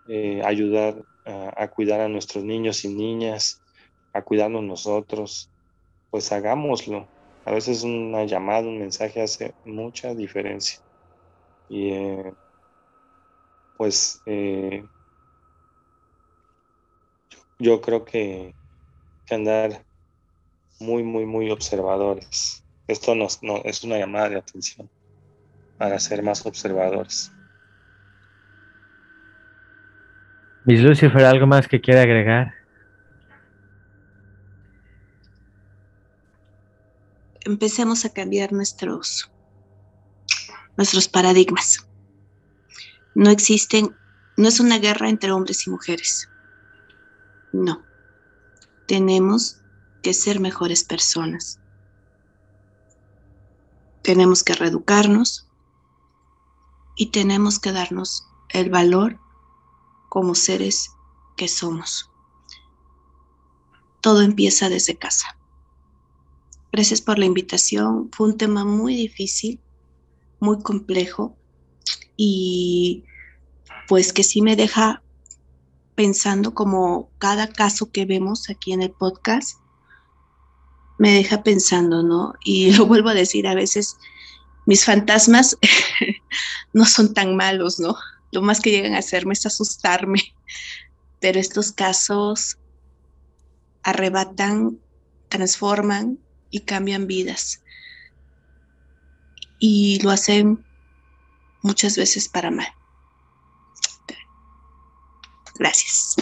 D: eh, ayudar a, cuidar a nuestros niños y niñas, a cuidarnos nosotros, pues hagámoslo. A veces una llamada, un mensaje hace mucha diferencia. Y pues yo creo que, que, andar muy, muy, muy observadores. Esto nos, no, es una llamada de atención para ser más observadores.
A: Miss Lucifer, ¿algo más que quiera agregar?
C: empecemos a cambiar nuestros, nuestros paradigmas. No existen, no es una guerra entre hombres y mujeres. No. Tenemos que ser mejores personas. Tenemos que reeducarnos y tenemos que darnos el valor como seres que somos. Todo empieza desde casa. Gracias por la invitación. Fue un tema muy difícil, muy complejo y pues que sí me deja pensando como cada caso que vemos aquí en el podcast, me deja pensando, ¿no? Y lo vuelvo a decir, a veces mis fantasmas no son tan malos, ¿no? Lo más que llegan a hacerme es asustarme, pero estos casos arrebatan, transforman y cambian vidas. Y lo hacen muchas veces para mal. Gracias.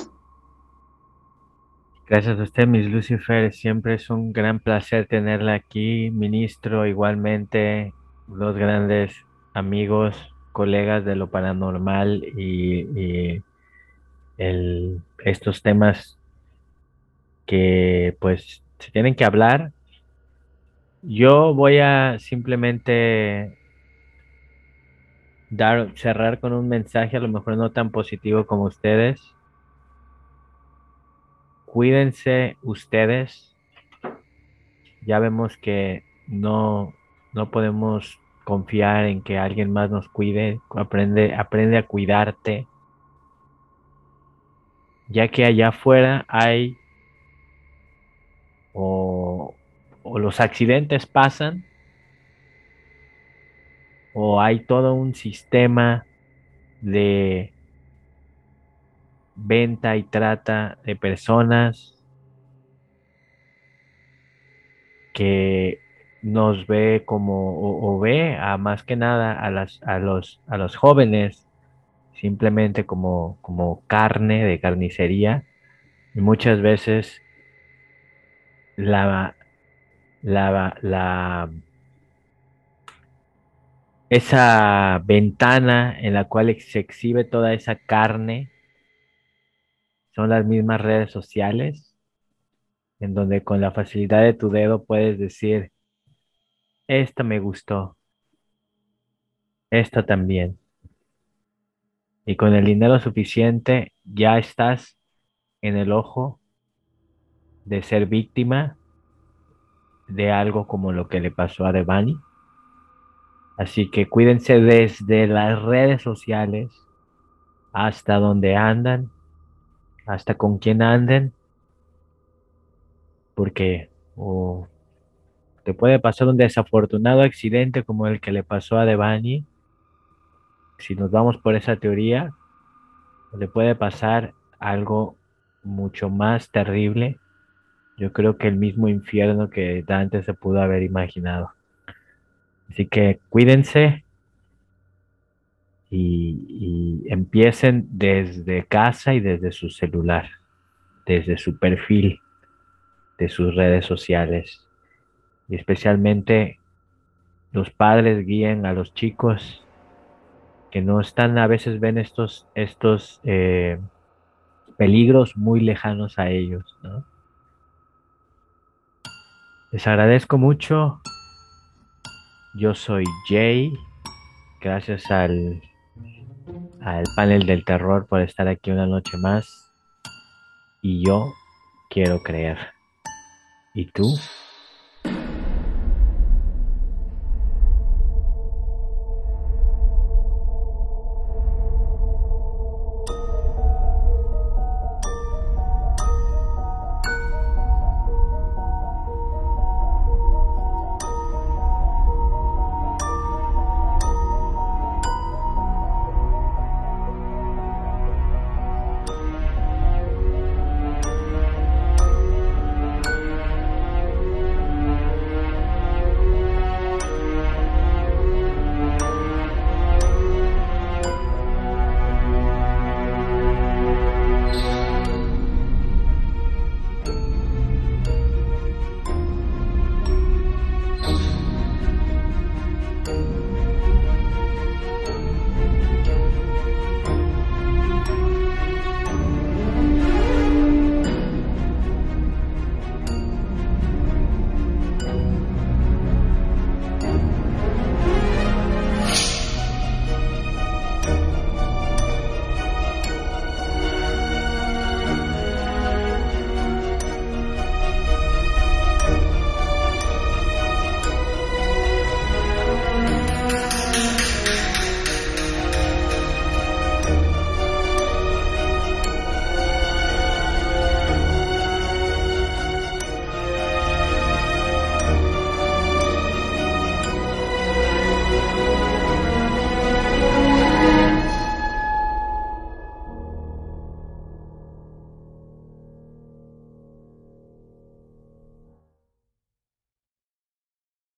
A: Gracias a usted, Miss Lucifer. Siempre es un gran placer tenerla aquí, ministro, igualmente, dos grandes amigos, colegas de lo paranormal y, estos temas que pues se tienen que hablar yo voy a simplemente dar, cerrar con un mensaje a lo mejor no tan positivo como ustedes. Cuídense ustedes. Ya vemos que no, no podemos confiar en que alguien más nos cuide. Aprende, aprende a cuidarte. Ya que allá afuera hay o, o los accidentes pasan o hay todo un sistema de venta y trata de personas que nos ve como o, ve a más que nada a, las, a, los, a los jóvenes simplemente como, como carne de carnicería. Y muchas veces la, la, la esa ventana en la cual se exhibe toda esa carne son las mismas redes sociales, en donde con la facilidad de tu dedo puedes decir, esta me gustó, esta también. Y con el dinero suficiente ya estás en el ojo de ser víctima de algo como lo que le pasó a Devani Así que cuídense desde las redes sociales hasta donde andan, hasta con quién anden, porque te puede pasar un desafortunado accidente como el que le pasó a Devani. Si nos vamos por esa teoría, le puede pasar algo mucho más terrible. Yo creo que el mismo infierno que Dante se pudo haber imaginado. Así que cuídense y, empiecen desde casa y desde su celular, desde su perfil de sus redes sociales. Y especialmente los padres guíen a los chicos que no están, a veces ven estos, estos eh, peligros muy lejanos a ellos. Les agradezco mucho yo soy Jay. Gracias al, al panel del terror por estar aquí una noche más. Y yo quiero creer. ¿Y tú?